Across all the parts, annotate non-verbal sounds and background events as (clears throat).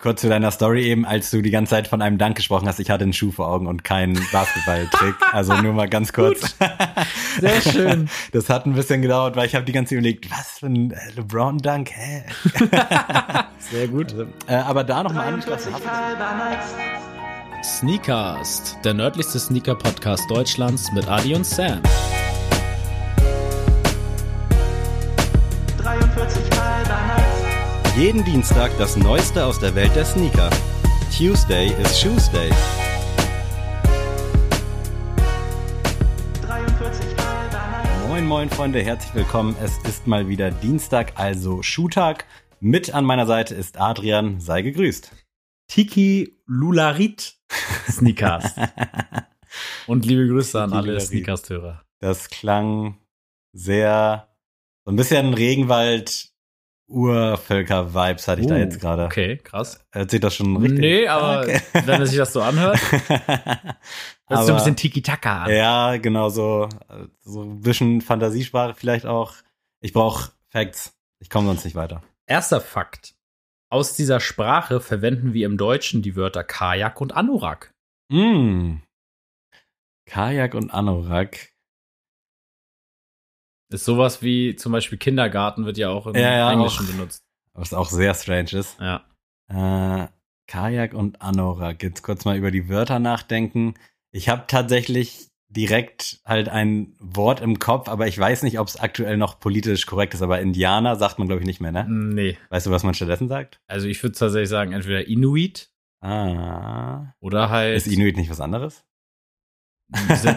kurz zu deiner Story eben, als du die ganze Zeit von einem Dank gesprochen hast, ich hatte einen Schuh vor Augen und keinen Basketball-Trick. (laughs) Also nur mal ganz kurz. Sehr schön. (laughs) Das hat ein bisschen gedauert, weil ich habe die ganze Zeit überlegt, was für ein LeBron-Dank, hä? (laughs) Sehr gut. Also, äh, aber da noch mal angeschlossen. Sneakast, der nördlichste Sneaker-Podcast Deutschlands mit Adi und Sam. Jeden Dienstag das Neueste aus der Welt der Sneaker. Tuesday is Shoesday. 43 Mal Nights. Moin, moin, Freunde, herzlich willkommen. Es ist mal wieder Dienstag, also Schuhtag. Mit an meiner Seite ist Adrian. Sei gegrüßt. Tiki Lularit Sneakers. (laughs) Und liebe Grüße an alle. Sneakers-Hörer. Das klang sehr, so ein bisschen Regenwald, Urvölker-Vibes hatte ich da Oh, jetzt gerade. Okay, krass. Hört sich das schon richtig? Nee, aber (laughs) Okay. wenn es sich das so anhört, (laughs) hört sich so ein bisschen Tiki-Taka an. Ja, genau so. So ein bisschen Fantasiesprache vielleicht auch. Ich brauche Facts. Ich komme sonst nicht weiter. Erster Fakt. Aus dieser Sprache verwenden wir im Deutschen die Wörter Kajak und Anorak. Mm. Kajak und Anorak. Ist sowas wie zum Beispiel Kindergarten wird ja auch im Ja, ja, Englischen auch. benutzt. Was auch sehr strange ist. Ja. Äh, Kajak und Anorak. Jetzt kurz mal über die Wörter nachdenken. Ich habe tatsächlich direkt halt ein Wort im Kopf, aber ich weiß nicht, ob es aktuell noch politisch korrekt ist. Aber Indianer sagt man, glaube ich, nicht mehr, ne? Nee. Weißt du, was man stattdessen sagt? Also ich würde tatsächlich sagen, entweder Inuit Ah. oder halt. Ist Inuit nicht was anderes?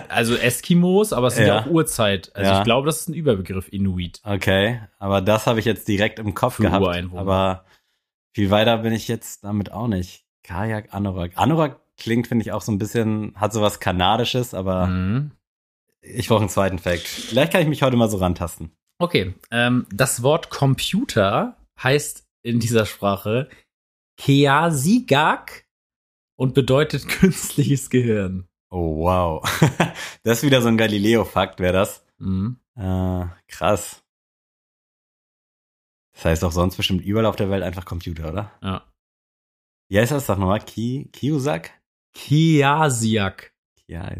Also Eskimos, aber es sind ja, Ja. auch Urzeit. Also Ja. ich glaube, das ist ein Überbegriff Inuit. Okay, aber das habe ich jetzt direkt im Kopf Für gehabt. Ureinwohner. Aber viel weiter bin ich jetzt damit auch nicht. Kajak, Anorak. Anorak klingt, finde ich, auch so ein bisschen, hat so was Kanadisches, aber Mhm. ich brauche einen zweiten Fact. Vielleicht kann ich mich heute mal so rantasten. Okay, ähm, das Wort Computer heißt in dieser Sprache Keasigak und bedeutet (laughs) künstliches Gehirn. Oh, wow. (laughs) das ist wieder so ein Galileo-Fakt, wäre das. Mhm. Äh, krass. Das heißt auch sonst bestimmt überall auf der Welt einfach Computer, oder? Ja. Wie heißt das doch nochmal? Ki Kiosak? Kiasiak. Ja,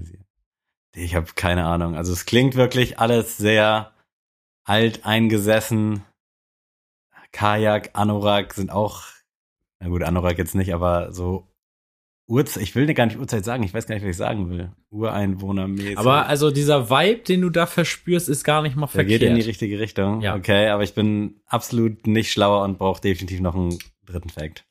ich habe keine Ahnung. Also es klingt wirklich alles sehr alt eingesessen. Kajak, Anorak sind auch, na gut, Anorak jetzt nicht, aber so Uhrzeit, ich will gar nicht Uhrzeit sagen, ich weiß gar nicht, was ich sagen will. Ureinwohnermäßig. Aber also dieser Vibe, den du da verspürst, ist gar nicht mal der verkehrt. geht in die richtige Richtung. Ja. Okay, aber ich bin absolut nicht schlauer und brauche definitiv noch einen dritten Fact.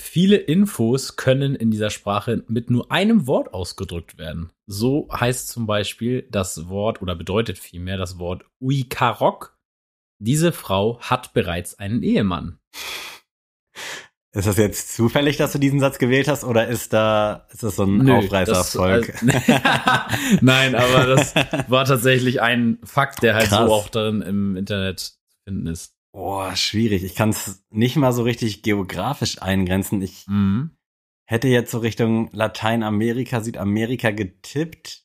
Viele Infos können in dieser Sprache mit nur einem Wort ausgedrückt werden. So heißt zum Beispiel das Wort oder bedeutet vielmehr das Wort Uikarok. Diese Frau hat bereits einen Ehemann. (laughs) Ist das jetzt zufällig, dass du diesen Satz gewählt hast, oder ist da, ist das so ein Nö, Aufreißerfolg? das, äh, (laughs) Nein, aber das war tatsächlich ein Fakt, der halt Krass. so auch darin im Internet zu finden ist. Boah, schwierig. Ich kann es nicht mal so richtig geografisch eingrenzen. Ich Mhm. hätte jetzt so Richtung Lateinamerika, Südamerika getippt,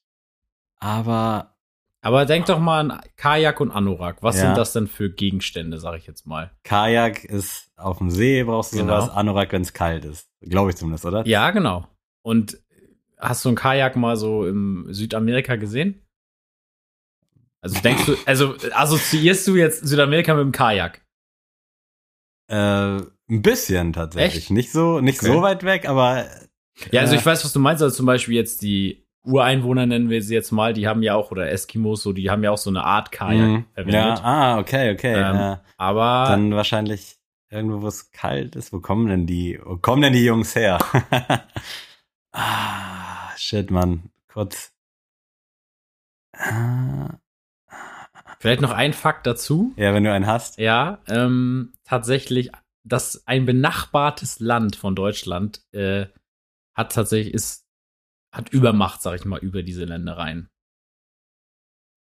aber Aber denk doch mal an Kajak und Anorak. Was Ja. sind das denn für Gegenstände, sag ich jetzt mal? Kajak ist auf dem See, brauchst du Genau. sowas, Anorak, wenn es kalt ist. Glaube ich zumindest, oder? Ja, genau. Und hast du ein Kajak mal so im Südamerika gesehen? Also denkst du, also assoziierst du jetzt Südamerika mit dem Kajak? Äh, ein bisschen tatsächlich. Echt? Nicht so, nicht Okay. so weit weg, aber Ja, also äh, ich weiß, was du meinst. Also zum Beispiel jetzt die Ureinwohner nennen wir sie jetzt mal, die haben ja auch, oder Eskimos, so, die haben ja auch so eine Art Kajak mh, verwendet. Ja, ah, okay, okay. Ähm, äh, Aber dann wahrscheinlich irgendwo, wo es kalt ist. Wo kommen denn die, wo kommen denn die Jungs her? (laughs) ah, shit, Mann. Kurz. Ah, vielleicht noch ein Fakt dazu. ja, wenn du einen hast. Ja, ähm, tatsächlich, dass ein benachbartes Land von Deutschland äh, hat tatsächlich ist hat Übermacht, sag ich mal, über diese Ländereien.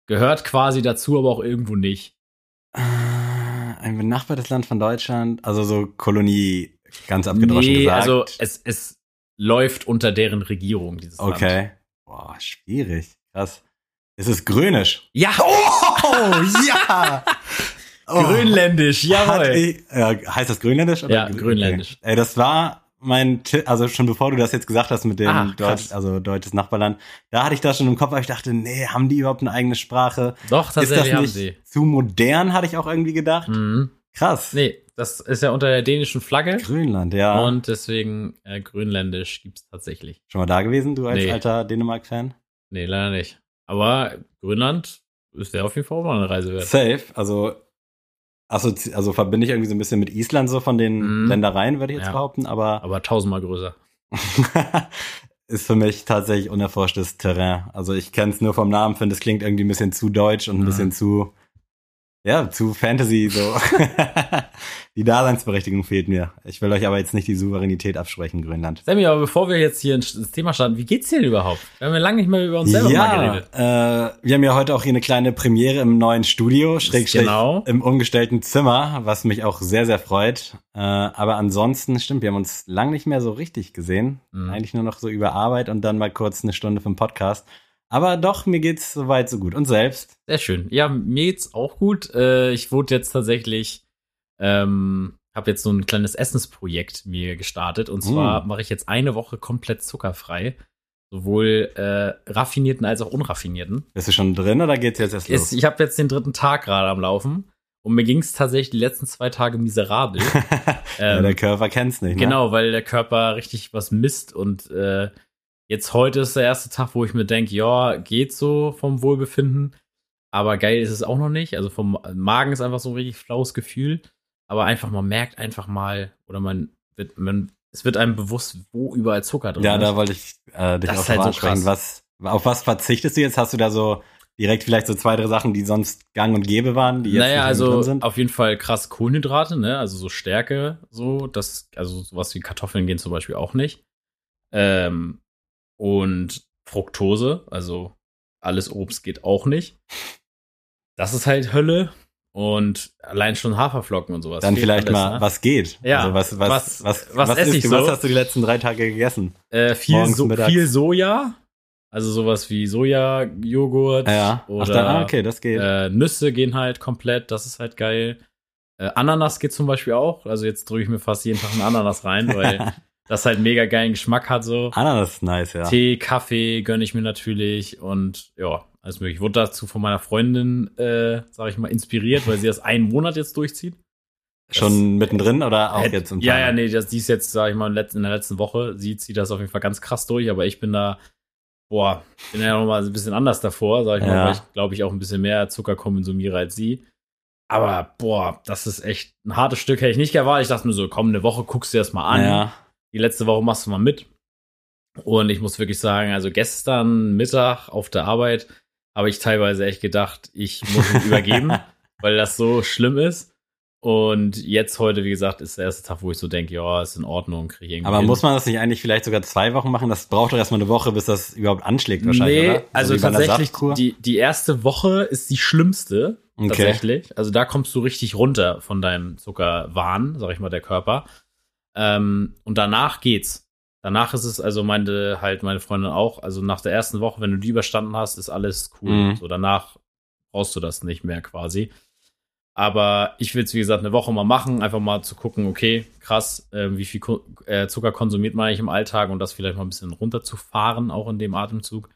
Gehört quasi dazu, aber auch irgendwo nicht. Ah, Ein benachbartes Land von Deutschland, also so Kolonie, ganz abgedroschen nee, gesagt. also es, es läuft unter deren Regierung, dieses Land. okay. Boah, schwierig. Krass. Es ist grünisch. Ja, Oh, ja! (laughs) Oh. Grönländisch, jawohl. ich, ja, heißt das Grönländisch? Oder? Ja, Grönländisch. Okay. Ey, das war mein, Ti- also schon bevor du das jetzt gesagt hast mit dem Ah. Deutsch, also deutsches Nachbarland, da hatte ich das schon im Kopf, aber ich dachte, nee, haben die überhaupt eine eigene Sprache? Doch, Ist das tatsächlich haben sie. zu modern, hatte ich auch irgendwie gedacht. Mhm. Krass. Nee, das ist ja unter der dänischen Flagge. Grönland, ja. Und deswegen äh, Grönländisch gibt's tatsächlich. schon mal da gewesen, du als Nee. alter Dänemark-Fan? Nee, leider nicht. Aber Grönland ist ja auf jeden Fall auch mal eine Reise wert. Safe, also assozi also verbinde ich irgendwie so ein bisschen mit Island so von den Mhm. Ländereien, würde ich jetzt Ja. behaupten, aber Aber tausendmal größer. (laughs) ist für mich tatsächlich unerforschtes Terrain. Also ich kenne es nur vom Namen, finde es klingt irgendwie ein bisschen zu deutsch und ein Mhm. bisschen zu ja, zu Fantasy so. (laughs) die Daseinsberechtigung fehlt mir. Ich will euch aber jetzt nicht die Souveränität absprechen, Grönland. Sammy, aber bevor wir jetzt hier ins Thema starten, wie geht's dir denn überhaupt? Wir haben ja lange nicht mehr über uns selber mal Ja, geredet. äh, wir haben ja heute auch hier eine kleine Premiere im neuen Studio, Schrägstrich Genau. im umgestellten Zimmer, was mich auch sehr, sehr freut. Äh, aber ansonsten, stimmt, wir haben uns lang nicht mehr so richtig gesehen. Mhm. Eigentlich nur noch so über Arbeit und dann mal kurz eine Stunde den Podcast. Aber doch, mir geht's soweit so gut. Und selbst? Sehr schön. Ja, mir geht's auch gut. Äh, ich wurde jetzt tatsächlich, ähm, habe jetzt so ein kleines Essensprojekt mir gestartet. Und zwar Mm. mache ich jetzt eine Woche komplett zuckerfrei. Sowohl äh, raffinierten als auch unraffinierten. Bist du schon drin oder geht's jetzt erst los? Ich habe jetzt den dritten Tag gerade am Laufen. Und mir ging's tatsächlich die letzten zwei Tage miserabel. (laughs) ja, Ähm, der Körper kennt's nicht, ne? Genau, weil der Körper richtig was misst und äh, jetzt heute ist der erste Tag, wo ich mir denke, ja, geht so vom Wohlbefinden, aber geil ist es auch noch nicht. Also vom Magen ist einfach so ein richtig flaues Gefühl, aber einfach man merkt einfach mal oder man wird man es wird einem bewusst, wo überall Zucker drin Ja, ist. da wollte ich äh, dich Das auch ist halt so ansprechen. krass. Was, auf was verzichtest du jetzt? Hast du da so direkt vielleicht so zwei, drei Sachen, die sonst gang und gäbe waren, die jetzt naja, also drin sind? auf jeden Fall krass Kohlenhydrate, ne? Also so Stärke, so, das, also sowas wie Kartoffeln gehen zum Beispiel auch nicht. Ähm, und Fructose, also alles Obst geht auch nicht. Das ist halt Hölle. Und allein schon Haferflocken und sowas. Dann vielleicht alles, mal, ne? was geht? Ja, Also was, was, was- was, was esse isst ich du? so? Was hast du die letzten drei Tage gegessen? Äh, viel, morgens, so, viel Soja, also sowas wie Soja-Joghurt Ja. Ach, oder da, ah, okay, das geht. Äh, Nüsse gehen halt komplett, das ist halt geil. Äh, Ananas geht zum Beispiel auch. Also jetzt drücke ich mir fast jeden Tag einen Ananas rein, weil (laughs) das halt mega geilen Geschmack hat so. Ananas ist nice, ja. Tee, Kaffee gönne ich mir natürlich und ja, alles möglich. Ich wurde dazu von meiner Freundin, äh, sag ich mal, inspiriert, weil sie das einen Monat jetzt durchzieht. Schon mittendrin oder auch Hätt- jetzt im Ja, ja, nee, das, die ist jetzt, sag ich mal, in der letzten Woche. Sie zieht das auf jeden Fall ganz krass durch, aber ich bin da, boah, bin ja noch mal ein bisschen anders davor, sag ich mal, Ja. weil ich, glaube ich, auch ein bisschen mehr Zucker konsumiere als sie. Aber, boah, das ist echt ein hartes Stück, hätte ich nicht erwartet. Ich dachte mir so, komm, eine Woche guckst du dir das mal an. Ja. Die letzte Woche machst du mal mit. Und ich muss wirklich sagen, also gestern Mittag auf der Arbeit habe ich teilweise echt gedacht, ich muss mich übergeben, (laughs) weil das so schlimm ist. Und jetzt heute, wie gesagt, ist der erste Tag, wo ich so denke, ja, ist in Ordnung, kriege ich irgendwie. Aber hin. muss man das nicht eigentlich vielleicht sogar zwei Wochen machen? Das braucht doch erstmal eine Woche, bis das überhaupt anschlägt wahrscheinlich, nee, oder? So also einer tatsächlich, die, die erste Woche ist die schlimmste. Okay. Tatsächlich. Also da kommst du richtig runter von deinem Zuckerwahn, sag ich mal, der Körper. Ähm, und danach geht's. Danach ist es, also meinte halt meine Freundin auch, also nach der ersten Woche, wenn du die überstanden hast, ist alles cool. Mhm. So danach brauchst du das nicht mehr quasi. Aber ich will es, wie gesagt, eine Woche mal machen, einfach mal zu gucken, okay, krass, äh, wie viel Ko äh, Zucker konsumiert man eigentlich im Alltag und das vielleicht mal ein bisschen runterzufahren, auch in dem Atemzug.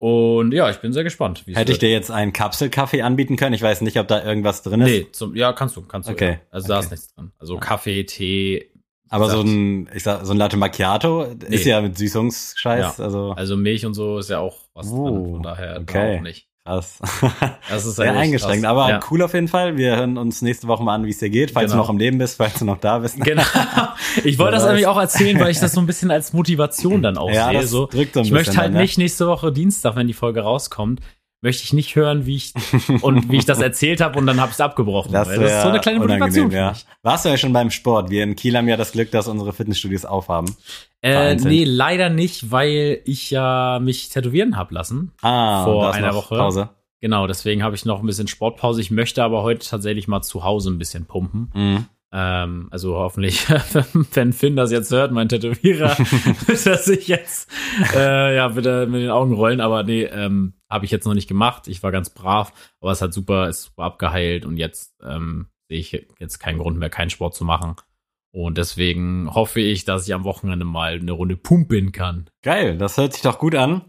Und ja, ich bin sehr gespannt. Hätte ich dir jetzt einen Kapselkaffee anbieten können? Ich weiß nicht, ob da irgendwas drin ist. Nee, zum, ja, kannst du, kannst du. Okay, Ja. Also da okay. ist nichts drin. Also Kaffee, Tee, Aber so ein, ich sag, so ein Latte Macchiato ist Nee. ja mit Süßungsscheiß, Ja. also also Milch und so ist ja auch was Oh, drin. Von daher da okay. auch nicht. krass. (laughs) Das ist Sehr eingeschränkt, krass. aber ja. cool auf jeden Fall. Wir hören uns nächste Woche mal an, wie es dir geht, falls Genau. du noch am Leben bist, falls du noch da bist. Genau. (laughs) Ich wollte das nämlich auch erzählen, weil ich das so ein bisschen als Motivation dann (laughs) auch ja, sehe. So, ich möchte halt dann, nicht nächste Woche Dienstag, wenn die Folge rauskommt, möchte ich nicht hören, wie ich (laughs) und wie ich das erzählt habe und dann habe ich es abgebrochen. Das, das ist so eine kleine Motivation ja. Warst du ja schon beim Sport? Wir in Kiel haben ja das Glück, dass unsere Fitnessstudios aufhaben. Äh, nee, leider nicht, weil ich ja mich tätowieren hab lassen. Ah, Vor einer Woche. Pause. Genau, deswegen habe ich noch ein bisschen Sportpause. Ich möchte aber heute tatsächlich mal zu Hause ein bisschen pumpen. Mhm. Ähm, also hoffentlich, (laughs) wenn Finn das jetzt hört, mein Tätowierer, (laughs) (laughs) dass ich jetzt äh, ja bitte mit den Augen rollen. Aber nee, ähm, habe ich jetzt noch nicht gemacht. Ich war ganz brav, aber es hat super, ist super abgeheilt und jetzt ähm, sehe ich jetzt keinen Grund mehr, keinen Sport zu machen. Und deswegen hoffe ich, dass ich am Wochenende mal eine Runde pumpen kann. Geil, das hört sich doch gut an.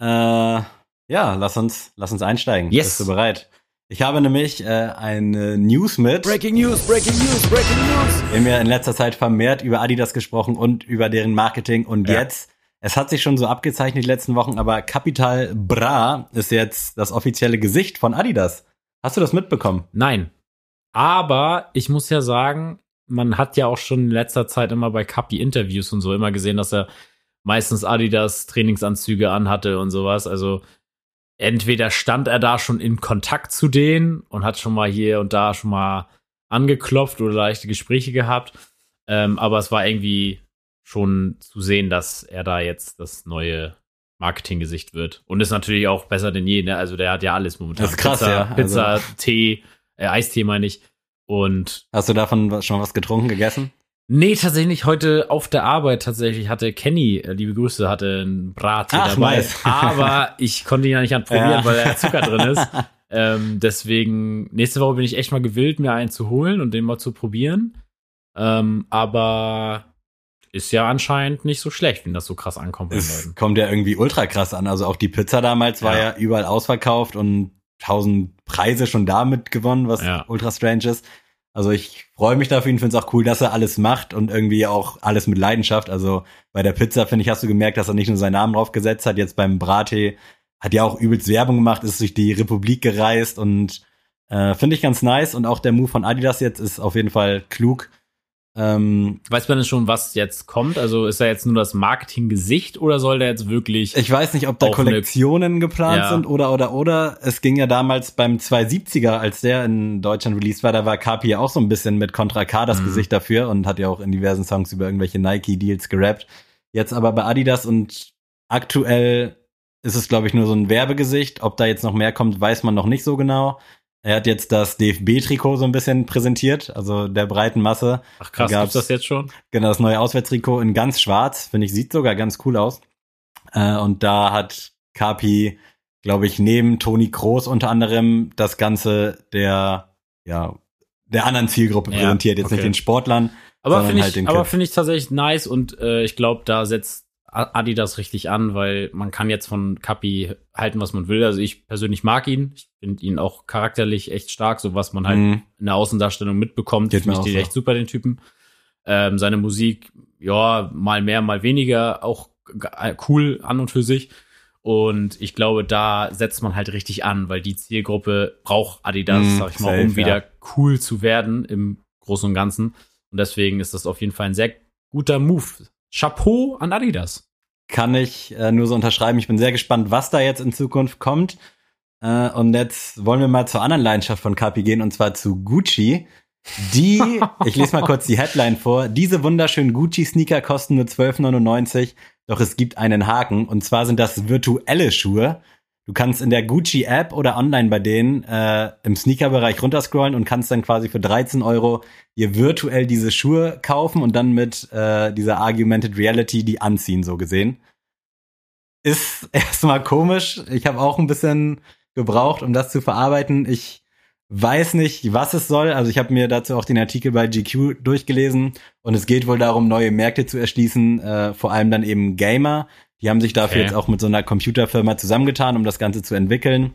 Äh, ja, lass uns, lass uns einsteigen. Yes. Bist du bereit? Ich habe nämlich äh, eine News mit. Breaking News, Breaking News, Breaking News. Wir haben ja in letzter Zeit vermehrt über Adidas gesprochen und über deren Marketing und Ja. jetzt, es hat sich schon so abgezeichnet die letzten Wochen, aber Capital Bra ist jetzt das offizielle Gesicht von Adidas. Hast du das mitbekommen? Nein. Aber ich muss ja sagen, man hat ja auch schon in letzter Zeit immer bei Kapi Interviews und so immer gesehen, dass er meistens Adidas Trainingsanzüge anhatte und sowas. Also entweder stand er da schon in Kontakt zu denen und hat schon mal hier und da schon mal angeklopft oder leichte Gespräche gehabt. Ähm, aber es war irgendwie schon zu sehen, dass er da jetzt das neue Marketinggesicht wird. Und ist natürlich auch besser denn je, ne? Also der hat ja alles momentan. Das ist krass, Pizza, ja. Pizza, Also- Tee, äh, Eistee meine ich. Und Hast du davon schon was getrunken, gegessen? Nee, tatsächlich heute auf der Arbeit tatsächlich hatte Kenny, äh, liebe Grüße, hatte einen Brattee Ach, dabei. nice. (laughs) Aber ich konnte ihn ja nicht (laughs) anprobieren, Ja. weil da Zucker drin ist. (laughs) Ähm, deswegen, nächste Woche bin ich echt mal gewillt, mir einen zu holen und den mal zu probieren. Ähm, aber ist ja anscheinend nicht so schlecht, wenn das so krass ankommt Es kommt ja irgendwie ultra krass an. Also auch die Pizza damals war Ja. ja überall ausverkauft und tausend Preise schon damit gewonnen, was Ja. ultra strange ist. Also ich freue mich dafür und finde es auch cool, dass er alles macht und irgendwie auch alles mit Leidenschaft. Also bei der Pizza, finde ich, hast du gemerkt, dass er nicht nur seinen Namen drauf gesetzt hat. Jetzt beim Brattee hat ja auch übelst Werbung gemacht, ist durch die Republik gereist und äh, finde ich ganz nice. Und auch der Move von Adidas jetzt ist auf jeden Fall klug. Ähm, Weiß man denn schon, was jetzt kommt? Also ist er jetzt nur das Marketinggesicht oder soll der jetzt wirklich Ich weiß nicht, ob da Kollektionen geplant Ja. sind oder oder oder. Es ging ja damals beim 270er, als der in Deutschland released war, da war Kapi ja auch so ein bisschen mit Contra K das Mhm. Gesicht dafür und hat ja auch in diversen Songs über irgendwelche Nike-Deals gerappt. Jetzt aber bei Adidas und aktuell ist es, glaube ich, nur so ein Werbegesicht. Ob da jetzt noch mehr kommt, weiß man noch nicht so genau. Er hat jetzt das DFB-Trikot so ein bisschen präsentiert, also der breiten Masse. Ach krass, gab's- gibt's das jetzt schon? Genau, das neue Auswärtstrikot in ganz schwarz, finde ich, sieht sogar ganz cool aus. Äh, und da hat Kapi, glaube ich, neben Toni Kroos unter anderem das Ganze der, ja, der anderen Zielgruppe Ja, präsentiert, jetzt okay. nicht den Sportlern. Aber finde ich, halt den aber finde ich tatsächlich nice und äh, ich glaube, da setzt Adidas richtig an, weil man kann jetzt von Kapi halten, was man will. Also ich persönlich mag ihn. Ich finde ihn auch charakterlich echt stark, so was man halt Mhm. in der Außendarstellung mitbekommt. Geht Finde ich den so. echt super, den Typen. Ähm, seine Musik, ja, mal mehr, mal weniger, auch äh, cool an und für sich. Und ich glaube, da setzt man halt richtig an, weil die Zielgruppe braucht Adidas, Mhm, sag ich mal, safe, um wieder ja. cool zu werden im Großen und Ganzen. Und deswegen ist das auf jeden Fall ein sehr guter Move. Chapeau an Adidas. Kann ich äh, nur so unterschreiben. Ich bin sehr gespannt, was da jetzt in Zukunft kommt. Äh, und jetzt wollen wir mal zur anderen Leidenschaft von Kapi gehen, und zwar zu Gucci. Die, (laughs) ich lese mal kurz die Headline vor. Diese wunderschönen Gucci-Sneaker kosten nur 12,99, doch es gibt einen Haken. Und zwar sind das virtuelle Schuhe. Du kannst in der Gucci-App oder online bei denen äh, im Sneaker-Bereich runterscrollen und kannst dann quasi für 13 Euro dir virtuell diese Schuhe kaufen und dann mit äh, dieser Argumented Reality die anziehen, so gesehen. Ist (laughs) erstmal komisch. Ich habe auch ein bisschen gebraucht, um das zu verarbeiten. Ich weiß nicht, was es soll. Also ich habe mir dazu auch den Artikel bei GQ durchgelesen und es geht wohl darum, neue Märkte zu erschließen, äh, vor allem dann eben Gamer. Die haben sich dafür Okay. jetzt auch mit so einer Computerfirma zusammengetan, um das Ganze zu entwickeln.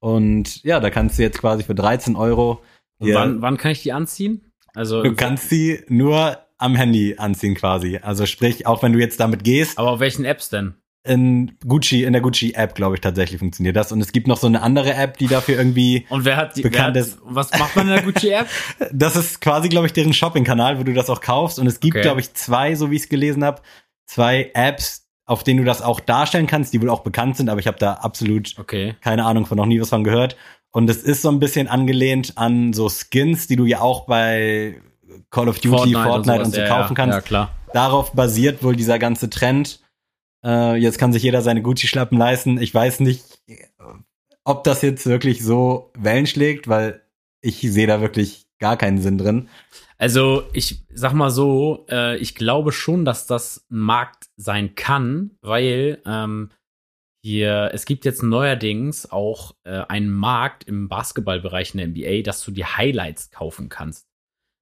Und ja, da kannst du jetzt quasi für 13 Euro Und wann, wann kann ich die anziehen? Also, Du kannst sie nur am Handy anziehen quasi. Also sprich, auch wenn du jetzt damit gehst, aber auf welchen Apps denn? in Gucci, in der Gucci-App, glaube ich, tatsächlich funktioniert das. Und es gibt noch so eine andere App, die dafür irgendwie, Und wer hat die, wer Bekannt hat, ist- was macht man in der Gucci-App? (laughs) das ist quasi, glaube ich, deren Shopping-Kanal, wo du das auch kaufst. Und es gibt, Okay. glaube ich, zwei, so wie ich es gelesen habe, zwei Apps, auf denen du das auch darstellen kannst, die wohl auch bekannt sind, aber ich habe da absolut Okay. keine Ahnung von noch nie was von gehört. Und es ist so ein bisschen angelehnt an so Skins, die du ja auch bei Call of Duty, Fortnite, und, so ja, kaufen kannst. Ja, klar. darauf basiert wohl dieser ganze Trend. Äh, jetzt kann sich jeder seine Gucci-Schlappen leisten. Ich weiß nicht, ob das jetzt wirklich so Wellen schlägt, weil ich sehe da wirklich gar keinen Sinn drin. Also ich sag mal so, äh, ich glaube schon, dass das ein Markt sein kann, weil ähm, hier, es gibt jetzt neuerdings auch äh, einen Markt im Basketballbereich in der NBA, dass du dir Highlights kaufen kannst.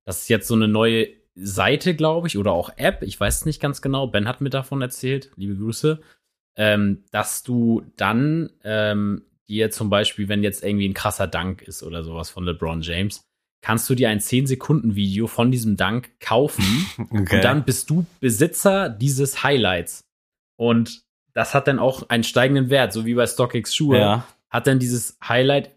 Das ist jetzt so eine neue Seite, glaube ich, oder auch App, ich weiß es nicht ganz genau. Ben hat mir davon erzählt, liebe Grüße, ähm, dass du dann ähm, dir zum Beispiel, wenn jetzt irgendwie ein krasser Dank ist oder sowas von LeBron James, kannst du dir ein 10-Sekunden-Video von diesem Dank kaufen (laughs) Okay. und dann bist du Besitzer dieses Highlights. Und das hat dann auch einen steigenden Wert, so wie bei StockX Schuhe. ja. Hat dann dieses Highlight,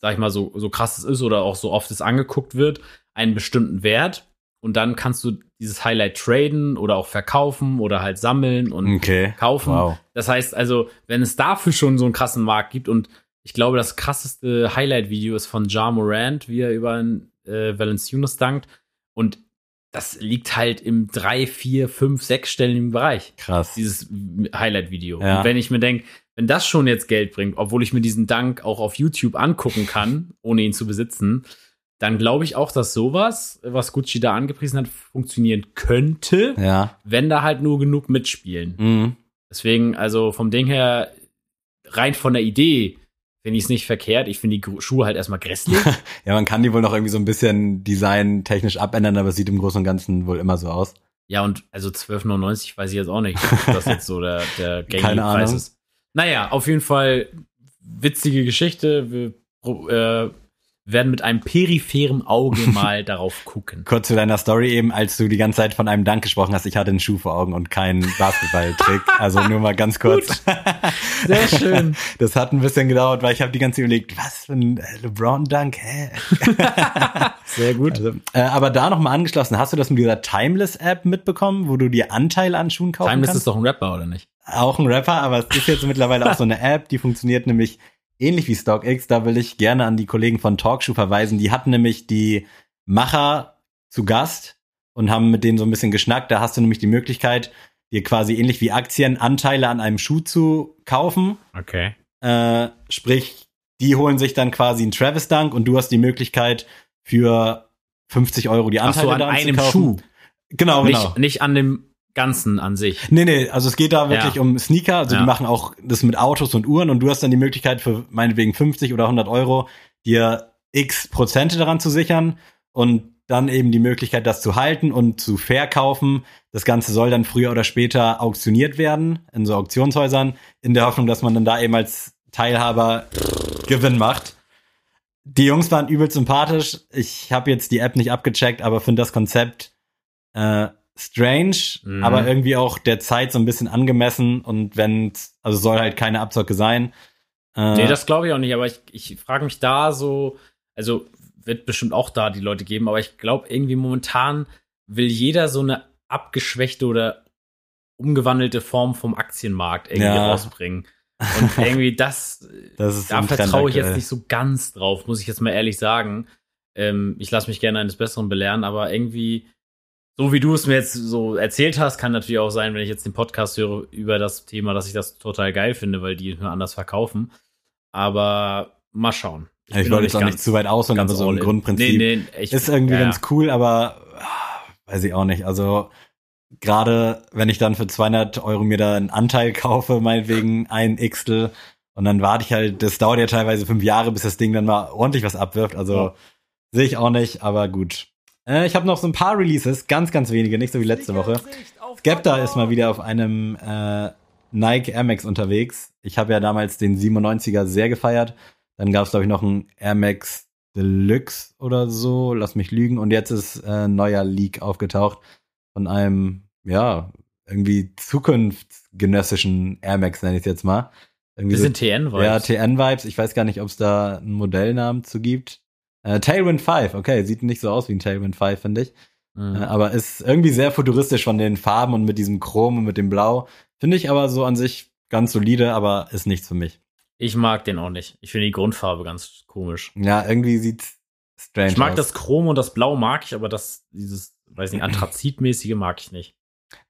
sag ich mal, so, so krass es ist oder auch so oft es angeguckt wird, einen bestimmten Wert. Und dann kannst du dieses Highlight traden oder auch verkaufen oder halt sammeln und Okay. kaufen. Wow. Das heißt also, wenn es dafür schon so einen krassen Markt gibt und ich glaube, das krasseste Highlight-Video ist von Ja Morant, wie er über einen äh, Valanciunas dankt. Und das liegt halt im drei, vier, fünf, sechsstelligen Bereich, Krass. dieses Highlight-Video. Ja. Und wenn ich mir denke, wenn das schon jetzt Geld bringt, obwohl ich mir diesen Dank auch auf YouTube angucken kann, (laughs) ohne ihn zu besitzen, dann glaube ich auch, dass sowas, was Gucci da angepriesen hat, funktionieren könnte, Ja. wenn da halt nur genug mitspielen. Mhm. Deswegen, also vom Ding her, rein von der Idee, finde ich es nicht verkehrt. Ich finde die Schuhe halt erstmal grässlich. (laughs) Ja, man kann die wohl noch irgendwie so ein bisschen designtechnisch abändern, aber es sieht im Großen und Ganzen wohl immer so aus. ja, und also 12,99 weiß ich jetzt auch nicht, (laughs) ob das jetzt so der, der gängige Keine Preis Ahnung. ist. Naja, auf jeden Fall witzige Geschichte. Wir äh, werden mit einem peripheren Auge (laughs) mal darauf gucken. Kurz zu deiner Story eben, als du die ganze Zeit von einem Dank gesprochen hast, ich hatte einen Schuh vor Augen und keinen Basketballtrick. Also nur mal ganz kurz. (laughs) Sehr schön. (laughs) Das hat ein bisschen gedauert, weil ich habe die ganze Zeit überlegt, was für ein äh, LeBron-Dank, hä? Sehr gut. Also, äh, aber da nochmal angeschlossen, hast du das mit dieser Timeless-App mitbekommen, wo du dir Anteile an Schuhen kaufen Timeless kannst? ist doch ein Rapper, oder nicht? auch ein Rapper, aber es ist jetzt mittlerweile auch so eine App, die funktioniert nämlich ähnlich wie StockX. Da will ich gerne an die Kollegen von Talkshoe verweisen. Die hatten nämlich die Macher zu Gast und haben mit denen so ein bisschen geschnackt. Da hast du nämlich die Möglichkeit, dir quasi ähnlich wie Aktien Anteile an einem Schuh zu kaufen. Okay. Äh, sprich, die holen sich dann quasi einen Travis Dunk und du hast die Möglichkeit für 50 Euro die Ach Anteile so, an einem. Schuh. Genau, genau. Nicht, nicht an dem Ganzen an sich. Nee, nee, also es geht da wirklich Ja. um Sneaker. Also Ja. die machen auch das mit Autos und Uhren und du hast dann die Möglichkeit für meinetwegen 50 oder 100 Euro dir x Prozente daran zu sichern und dann eben die Möglichkeit, das zu halten und zu verkaufen. Das Ganze soll dann früher oder später auktioniert werden in so Auktionshäusern, in der Hoffnung, dass man dann da eben als Teilhaber Gewinn macht. Die Jungs waren übel sympathisch. Ich habe jetzt die App nicht abgecheckt, aber finde das Konzept äh, strange, Mhm. aber irgendwie auch der Zeit so ein bisschen angemessen und wenn, also soll halt keine Abzocke sein. Äh, Nee, das glaube ich auch nicht, aber ich, ich frage mich da so, also wird bestimmt auch da die Leute geben, aber ich glaube irgendwie momentan will jeder so eine abgeschwächte oder umgewandelte Form vom Aktienmarkt irgendwie Ja. rausbringen. Und (laughs) irgendwie das, das ist da vertraue ich jetzt nicht so ganz drauf, muss ich jetzt mal ehrlich sagen. Ähm, ich lasse mich gerne eines Besseren belehren, aber irgendwie, so wie du es mir jetzt so erzählt hast, kann natürlich auch sein, wenn ich jetzt den Podcast höre über das Thema, dass ich das total geil finde, weil die nur anders verkaufen. Aber mal schauen. Ich noch wollte jetzt auch nicht zu weit ausholen, aber ganz so ein in. Grundprinzip Nee, nee, ich, ist irgendwie ja, ja. ganz cool, aber ah, weiß ich auch nicht. Also gerade wenn ich dann für 200 Euro mir da einen Anteil kaufe, meinetwegen ein Xtel, und dann warte ich halt, das dauert ja teilweise fünf Jahre, bis das Ding dann mal ordentlich was abwirft. Also Ja. sehe ich auch nicht, aber gut. Äh, ich habe noch so ein paar Releases, ganz, ganz wenige, nicht so wie letzte Woche. Skepta ist mal wieder auf einem äh, Nike Air Max unterwegs. Ich habe ja damals den 97er sehr gefeiert. Dann gab es, glaube ich, noch einen Air Max Deluxe oder so. Lass mich lügen. Und jetzt ist äh, ein neuer Leak aufgetaucht von einem, ja, irgendwie zukunftsgenössischen Air Max, nenne ich es jetzt mal. Irgendwie Wir so sind TN-Vibes. ja, TN-Vibes. Ich weiß gar nicht, ob es da einen Modellnamen zu gibt. Äh, Tailwind 5, okay, sieht nicht so aus wie ein Tailwind 5, finde ich. Mhm. Äh, aber ist irgendwie sehr futuristisch von den Farben und mit diesem Chrom und mit dem Blau. Finde ich aber so an sich ganz solide, aber ist nichts für mich. Ich mag den auch nicht. Ich finde die Grundfarbe ganz komisch. Ja, irgendwie sieht's strange Ich mag aus. das Chrom und das Blau mag ich, aber das, dieses, weiß nicht, Anthrazitmäßige mag ich nicht.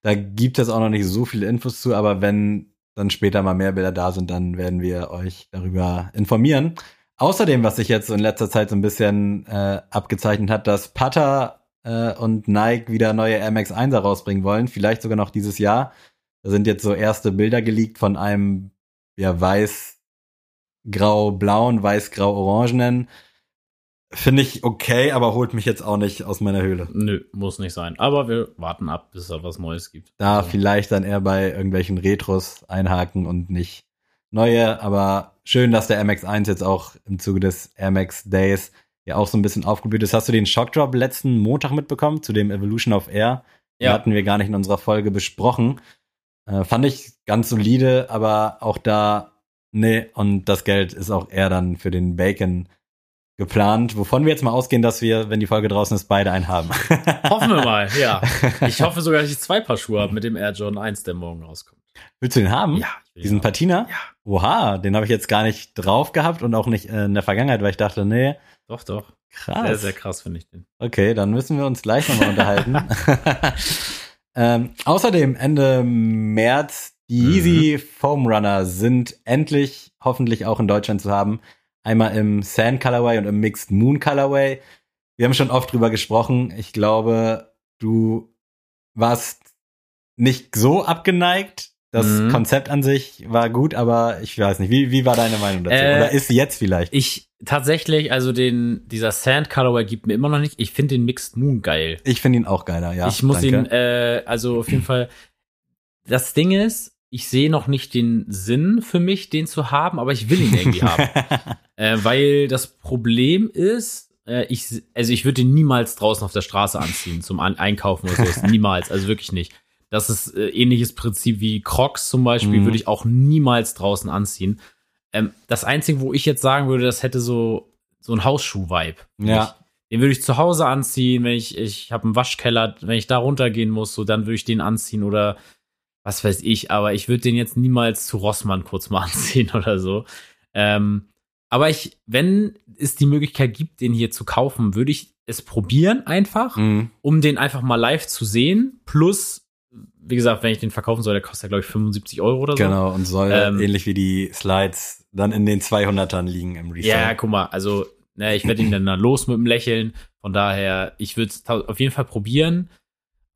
Da gibt es auch noch nicht so viele Infos zu, aber wenn dann später mal mehr Bilder da sind, dann werden wir euch darüber informieren. Außerdem, was sich jetzt in letzter Zeit so ein bisschen äh, abgezeichnet hat, dass Pata äh, und Nike wieder neue Air Max 1er rausbringen wollen, vielleicht sogar noch dieses Jahr. Da sind jetzt so erste Bilder geleakt von einem ja weiß grau blauen, weiß grau orangenen. Finde ich okay, aber holt mich jetzt auch nicht aus meiner Höhle. Nö, muss nicht sein. Aber wir warten ab, bis es da was Neues gibt. Da Also, vielleicht dann eher bei irgendwelchen Retros einhaken und nicht neue, aber schön, dass der MX1 jetzt auch im Zuge des Max Days ja auch so ein bisschen aufgeblüht ist. Hast du den Shockdrop letzten Montag mitbekommen zu dem Evolution of Air? Den Ja. hatten wir gar nicht in unserer Folge besprochen. Äh, fand ich ganz solide, aber auch da, nee, und das Geld ist auch eher dann für den Bacon geplant, wovon wir jetzt mal ausgehen, dass wir, wenn die Folge draußen ist, beide einen haben. Hoffen wir mal, ja. (laughs) Ich hoffe sogar, dass ich zwei Paar Schuhe habe mit dem Air Jordan 1, der morgen rauskommt. Willst du den haben? ich will Hm? Diesen haben. Patina? Ja. Oha, den habe ich jetzt gar nicht drauf gehabt und auch nicht äh, in der Vergangenheit, weil ich dachte, nee, Doch, doch. krass. Sehr, sehr krass finde ich den. Okay, dann müssen wir uns gleich nochmal unterhalten. (laughs) ähm, außerdem Ende März die Mhm. Yeezy Foam Runner sind endlich hoffentlich auch in Deutschland zu haben. Einmal im Sand Colorway und im Mixed Moon Colorway. Wir haben schon oft drüber gesprochen. Ich glaube, du warst nicht so abgeneigt. Das Mhm. Konzept an sich war gut, aber ich weiß nicht. Wie, wie war deine Meinung dazu? Äh, Oder ist sie jetzt vielleicht? Ich tatsächlich, also den, dieser Sand Colorway gibt mir immer noch nicht. Ich finde den Mixed Moon geil. Ich finde ihn auch geiler, ja. ich muss danke. ihn, äh, also auf jeden Fall. Das Ding ist, ich sehe noch nicht den Sinn für mich, den zu haben, aber ich will ihn irgendwie (laughs) haben. Äh, weil das Problem ist, äh, ich, also ich würde den niemals draußen auf der Straße anziehen zum Einkaufen oder sowas. (laughs) niemals, also wirklich nicht. Das ist äh, ähnliches Prinzip wie Crocs zum Beispiel, Mhm. würde ich auch niemals draußen anziehen. Ähm, das Einzige, wo ich jetzt sagen würde, das hätte so, so ein Hausschuh-Vibe. Ja. Den würde ich zu Hause anziehen, wenn ich, ich habe einen Waschkeller, wenn ich da runtergehen muss, so dann würde ich den anziehen oder was weiß ich, aber ich würde den jetzt niemals zu Rossmann kurz mal (laughs) anziehen oder so. Ähm, aber ich, wenn es die Möglichkeit gibt, den hier zu kaufen, würde ich es probieren einfach, Mhm. um den einfach mal live zu sehen. Plus, wie gesagt, wenn ich den verkaufen soll, der kostet ja, glaube ich, 75 Euro oder so. Genau, und soll Ähm, ähnlich wie die Slides dann in den 200ern liegen im Resale. Ja, guck mal, also ne, ich werde ihn dann da los mit dem Lächeln. Von daher, ich würde es auf jeden Fall probieren,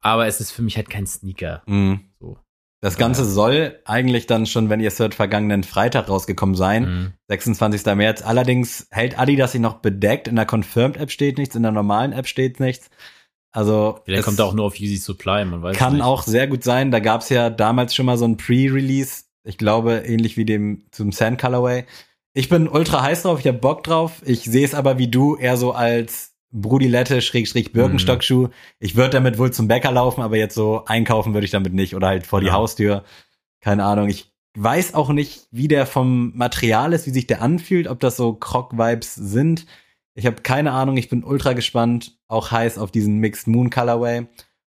aber es ist für mich halt kein Sneaker. Mhm. So. Das Ganze soll eigentlich dann schon, wenn ihr es hört, vergangenen Freitag rausgekommen sein. Mhm. 26. März. Allerdings hält Adidas sich noch bedeckt. In der Confirmed-App steht nichts, in der normalen App steht nichts. Also Vielleicht es kommt er auch nur auf Yeezy Supply, man weiß kann nicht. auch sehr gut sein. Da gab es ja damals schon mal so ein Pre-Release. Ich glaube, ähnlich wie dem zum Sand Colorway. Ich bin ultra heiß drauf, ich habe Bock drauf. Ich sehe es aber wie du eher so als Brudilette Schrägstrich Birkenstockschuh. Ich würde damit wohl zum Bäcker laufen, aber jetzt so einkaufen würde ich damit nicht oder halt vor die Ja. Haustür. Keine Ahnung. Ich weiß auch nicht, wie der vom Material ist, wie sich der anfühlt, ob das so Croc-Vibes sind. Ich habe keine Ahnung, ich bin ultra gespannt, auch heiß auf diesen Mixed Moon Colorway.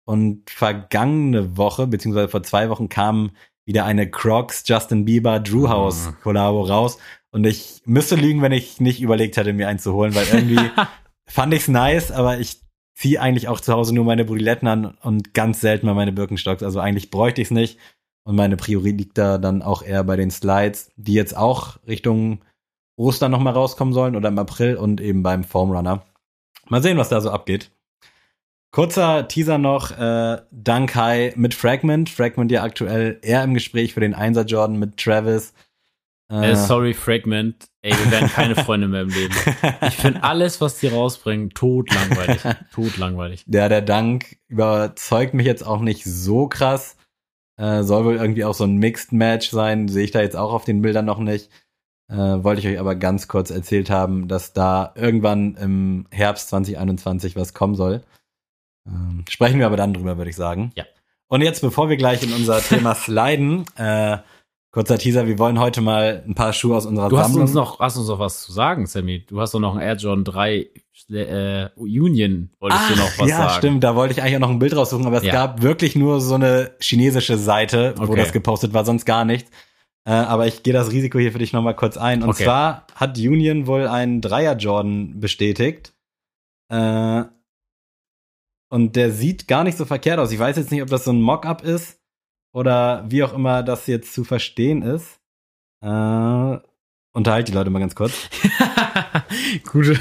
Und vergangene Woche, beziehungsweise vor zwei Wochen, kam wieder eine Crocs Justin Bieber Drew House Mhm. Kollabo raus. Und ich müsste lügen, wenn ich nicht überlegt hätte, mir einen zu holen, weil irgendwie (laughs) fand ich's nice, aber ich ziehe eigentlich auch zu Hause nur meine Brilletten an und ganz selten mal meine Birkenstocks. Also eigentlich bräuchte ich's nicht. Und meine Priorität liegt da dann auch eher bei den Slides, die jetzt auch Richtung Ostern noch mal rauskommen sollen oder im April und eben beim Foam Runner. Mal sehen, was da so abgeht. Kurzer Teaser noch, äh, Dank High mit Fragment. Fragment ja aktuell eher im Gespräch für den Einser Jordan mit Travis. Äh, sorry, Fragment. Ey, wir werden keine Freunde mehr im Leben. (laughs) Ich finde alles, was die rausbringen, totlangweilig. totlangweilig. Ja, der Dank überzeugt mich jetzt auch nicht so krass. Äh, soll wohl irgendwie auch so ein Mixed Match sein. Sehe ich da jetzt auch auf den Bildern noch nicht. Äh, wollte ich euch aber ganz kurz erzählt haben, dass da irgendwann im Herbst 2021 was kommen soll. Ähm, sprechen wir aber dann drüber, würde ich sagen. Ja. Und jetzt, bevor wir gleich in unser Thema (laughs) sliden, äh, kurzer Teaser, wir wollen heute mal ein paar Schuhe aus unserer Du hast Sammlung. uns noch, hast uns noch was zu sagen, Sammy. Du hast doch noch einen Air Jordan 3 äh, Union, wolltest du noch was ja, sagen. stimmt, da wollte ich eigentlich auch noch ein Bild raussuchen, aber es Ja. gab wirklich nur so eine chinesische Seite, wo Okay. das gepostet war, sonst gar nichts. Äh, aber ich gehe das Risiko hier für dich nochmal kurz ein. Und Okay. zwar hat Union wohl einen Dreier Jordan bestätigt. Äh, und der sieht gar nicht so verkehrt aus. Ich weiß jetzt nicht, ob das so ein Mock-up ist oder wie auch immer das jetzt zu verstehen ist. Äh, unterhalte die Leute mal ganz kurz. (laughs) Gute,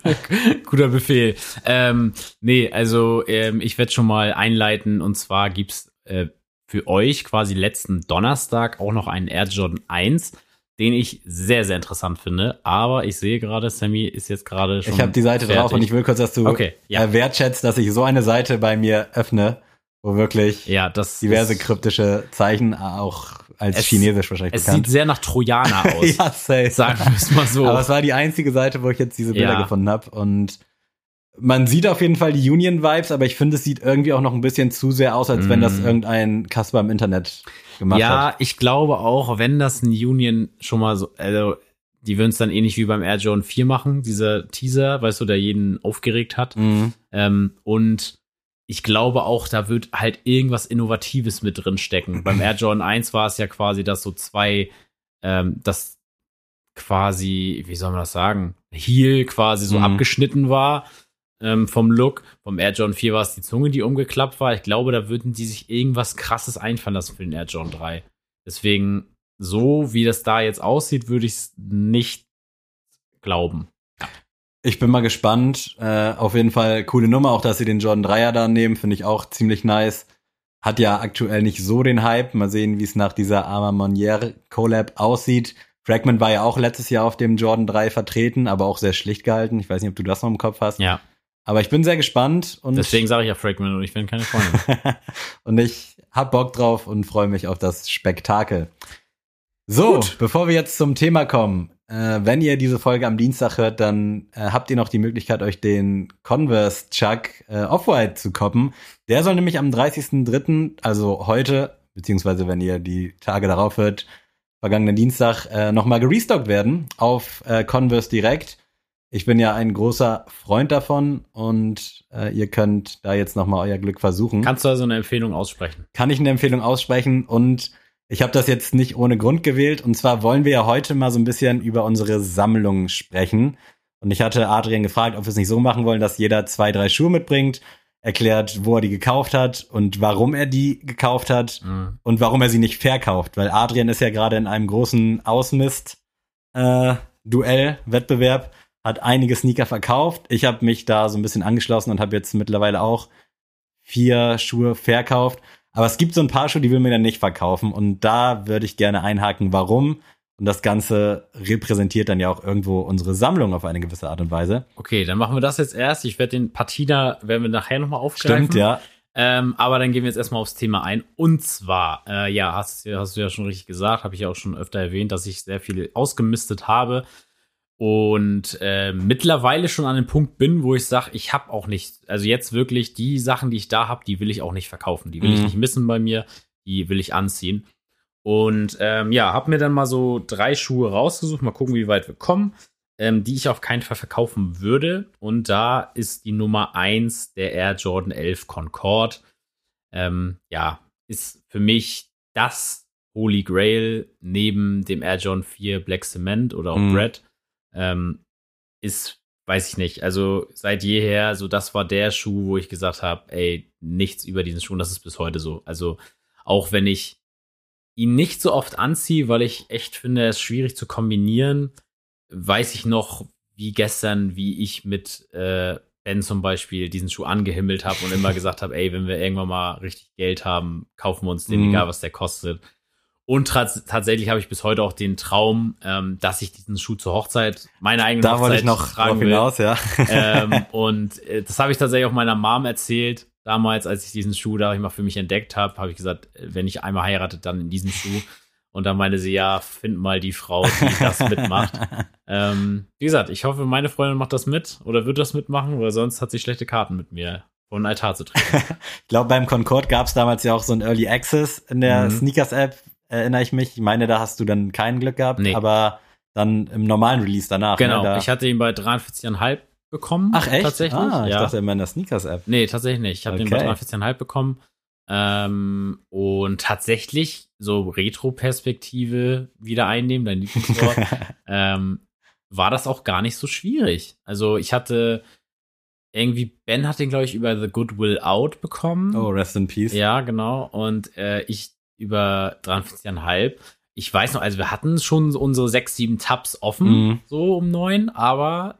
(laughs) guter Befehl. Ähm, nee, also ähm, ich werde schon mal einleiten und zwar gibt's äh, für euch quasi letzten Donnerstag auch noch einen Air Jordan 1, den ich sehr, sehr interessant finde. Aber ich sehe gerade, Sammy ist jetzt gerade schon. Ich habe die Seite fertig. drauf und ich will kurz, dass du Okay, ja. äh, wertschätzt, dass ich so eine Seite bei mir öffne, wo wirklich Ja, diverse kryptische Zeichen auch als Es- Chinesisch wahrscheinlich Es bekannt. sieht sehr nach Trojaner (laughs) aus. ja, safe. Sagen wir es mal so. Aber es war die einzige Seite, wo ich jetzt diese Bilder Ja. gefunden habe. Und man sieht auf jeden Fall die Union-Vibes, aber ich finde, es sieht irgendwie auch noch ein bisschen zu sehr aus, als wenn das Mm. irgendein Kasper im Internet gemacht ja, hat. ich glaube auch, wenn das ein Union schon mal so, also die würden es dann ähnlich wie beim Air Jordan 4 machen, dieser Teaser, weißt du, der jeden aufgeregt hat. Mhm. Ähm, und ich glaube auch, da wird halt irgendwas Innovatives mit drin stecken. Beim Air Jordan 1 war es ja quasi, dass so zwei, ähm, das quasi, wie soll man das sagen, Heel quasi so Mhm. abgeschnitten war ähm, vom Look. Vom Air Jordan 4 war es die Zunge, die umgeklappt war. Ich glaube, da würden die sich irgendwas krasses einfallen lassen für den Air Jordan 3. Deswegen, so wie das da jetzt aussieht, würde ich es nicht glauben. Ich bin mal gespannt. Äh, auf jeden Fall coole Nummer, auch dass sie den Jordan 3er da nehmen, finde ich auch ziemlich nice. Hat ja aktuell nicht so den Hype. Mal sehen, wie es nach dieser Arma Monier Collab aussieht. Fragment war ja auch letztes Jahr auf dem Jordan 3 vertreten, aber auch sehr schlicht gehalten. Ich weiß nicht, ob du das noch im Kopf hast. Ja, Aber ich bin sehr gespannt und deswegen sage ich ja Fragment und ich bin keine Freundin. (laughs) und ich hab Bock drauf und freue mich auf das Spektakel. So, Gut. bevor wir jetzt zum Thema kommen, äh, wenn ihr diese Folge am Dienstag hört, dann äh, habt ihr noch die Möglichkeit, euch den Converse Chuck äh, Off-White zu koppen. Der soll nämlich am 30.03., also heute, beziehungsweise wenn ihr die Tage darauf hört, vergangenen Dienstag, äh, nochmal gerestockt werden auf äh, Converse direkt. Ich bin ja ein großer Freund davon und äh, ihr könnt da jetzt nochmal euer Glück versuchen. Kannst du also eine Empfehlung aussprechen? kann ich eine Empfehlung aussprechen und ich habe das jetzt nicht ohne Grund gewählt. Und zwar wollen wir ja heute mal so ein bisschen über unsere Sammlung sprechen. Und ich hatte Adrian gefragt, ob wir es nicht so machen wollen, dass jeder zwei, drei Schuhe mitbringt, erklärt, wo er die gekauft hat und warum er die gekauft hat Mhm. und warum er sie nicht verkauft, weil Adrian ist ja gerade in einem großen Ausmist äh, Wettbewerb hat einige Sneaker verkauft. Ich habe mich da so ein bisschen angeschlossen und habe jetzt mittlerweile auch vier Schuhe verkauft. Aber es gibt so ein paar Schuhe, die will mir dann nicht verkaufen. Und da würde ich gerne einhaken, warum. Und das Ganze repräsentiert dann ja auch irgendwo unsere Sammlung auf eine gewisse Art und Weise. Okay, dann machen wir das jetzt erst. Ich werde den Patina, werden wir nachher nochmal aufgreifen. Stimmt, ja. Ähm, aber dann gehen wir jetzt erstmal aufs Thema ein. Und zwar, äh, ja, hast, hast du ja schon richtig gesagt, habe ich ja auch schon öfter erwähnt, dass ich sehr viel ausgemistet habe. Und äh, mittlerweile schon an dem Punkt bin, wo ich sage, ich habe auch nicht, also jetzt wirklich die Sachen, die ich da habe, die will ich auch nicht verkaufen. Die will ich Mhm. nicht missen bei mir, die will ich anziehen. Und ähm, ja, habe mir dann mal so drei Schuhe rausgesucht, mal gucken, wie weit wir kommen, ähm, die ich auf keinen Fall verkaufen würde. Und da ist die Nummer eins der Air Jordan 11 Concorde. Ähm, ja, ist für mich das Holy Grail neben dem Air Jordan 4 Black Cement oder auch Mhm. Bread. Ähm, ist, weiß ich nicht, also seit jeher, so das war der Schuh, wo ich gesagt habe, ey, nichts über diesen Schuh, und das ist bis heute so. Also auch wenn ich ihn nicht so oft anziehe, weil ich echt finde, es ist schwierig zu kombinieren, weiß ich noch, wie gestern, wie ich mit äh, Ben zum Beispiel diesen Schuh angehimmelt habe und immer (laughs) gesagt habe, ey, wenn wir irgendwann mal richtig Geld haben, kaufen wir uns den, Mhm. egal was der kostet. Und tats- tatsächlich habe ich bis heute auch den Traum, ähm, dass ich diesen Schuh zur Hochzeit, meine eigene Da Hochzeit wollte ich noch tragen will. hinaus, ja. ähm, (laughs) und äh, das habe ich tatsächlich auch meiner Mom erzählt. Damals, als ich diesen Schuh da ich mal für mich entdeckt habe, habe ich gesagt, äh, wenn ich einmal heirate, dann in diesem Schuh. Und dann meinte sie, ja, find mal die Frau, die das mitmacht. (laughs) Ähm, wie gesagt, ich hoffe, meine Freundin macht das mit oder wird das mitmachen, weil sonst hat sie schlechte Karten mit mir vor den Altar zu treten. (laughs) Ich glaube, beim Concorde gab es damals ja auch so ein Early Access in der Mhm. Sneakers-App, erinnere ich mich. Ich meine, da hast du dann kein Glück gehabt, Nee. aber dann im normalen Release danach. genau, Ne, da ich hatte ihn bei 43,5 bekommen. Ach echt? Tatsächlich. Ah, ich ja. dachte immer in der Sneakers-App. Nee, tatsächlich nicht. Ich habe den bei Okay. 43,5 bekommen. Ähm, und tatsächlich so Retro-Perspektive wieder einnehmen, dein Lieblingswort, (laughs) ähm, war das auch gar nicht so schwierig. Also ich hatte irgendwie, Ben hat den, glaube ich, über The Goodwill Out bekommen. Oh, rest in peace. Ja, genau. Und äh, ich über 43,5. ich weiß noch, also wir hatten schon unsere sechs, sieben Tabs offen, Mhm. so um neun, aber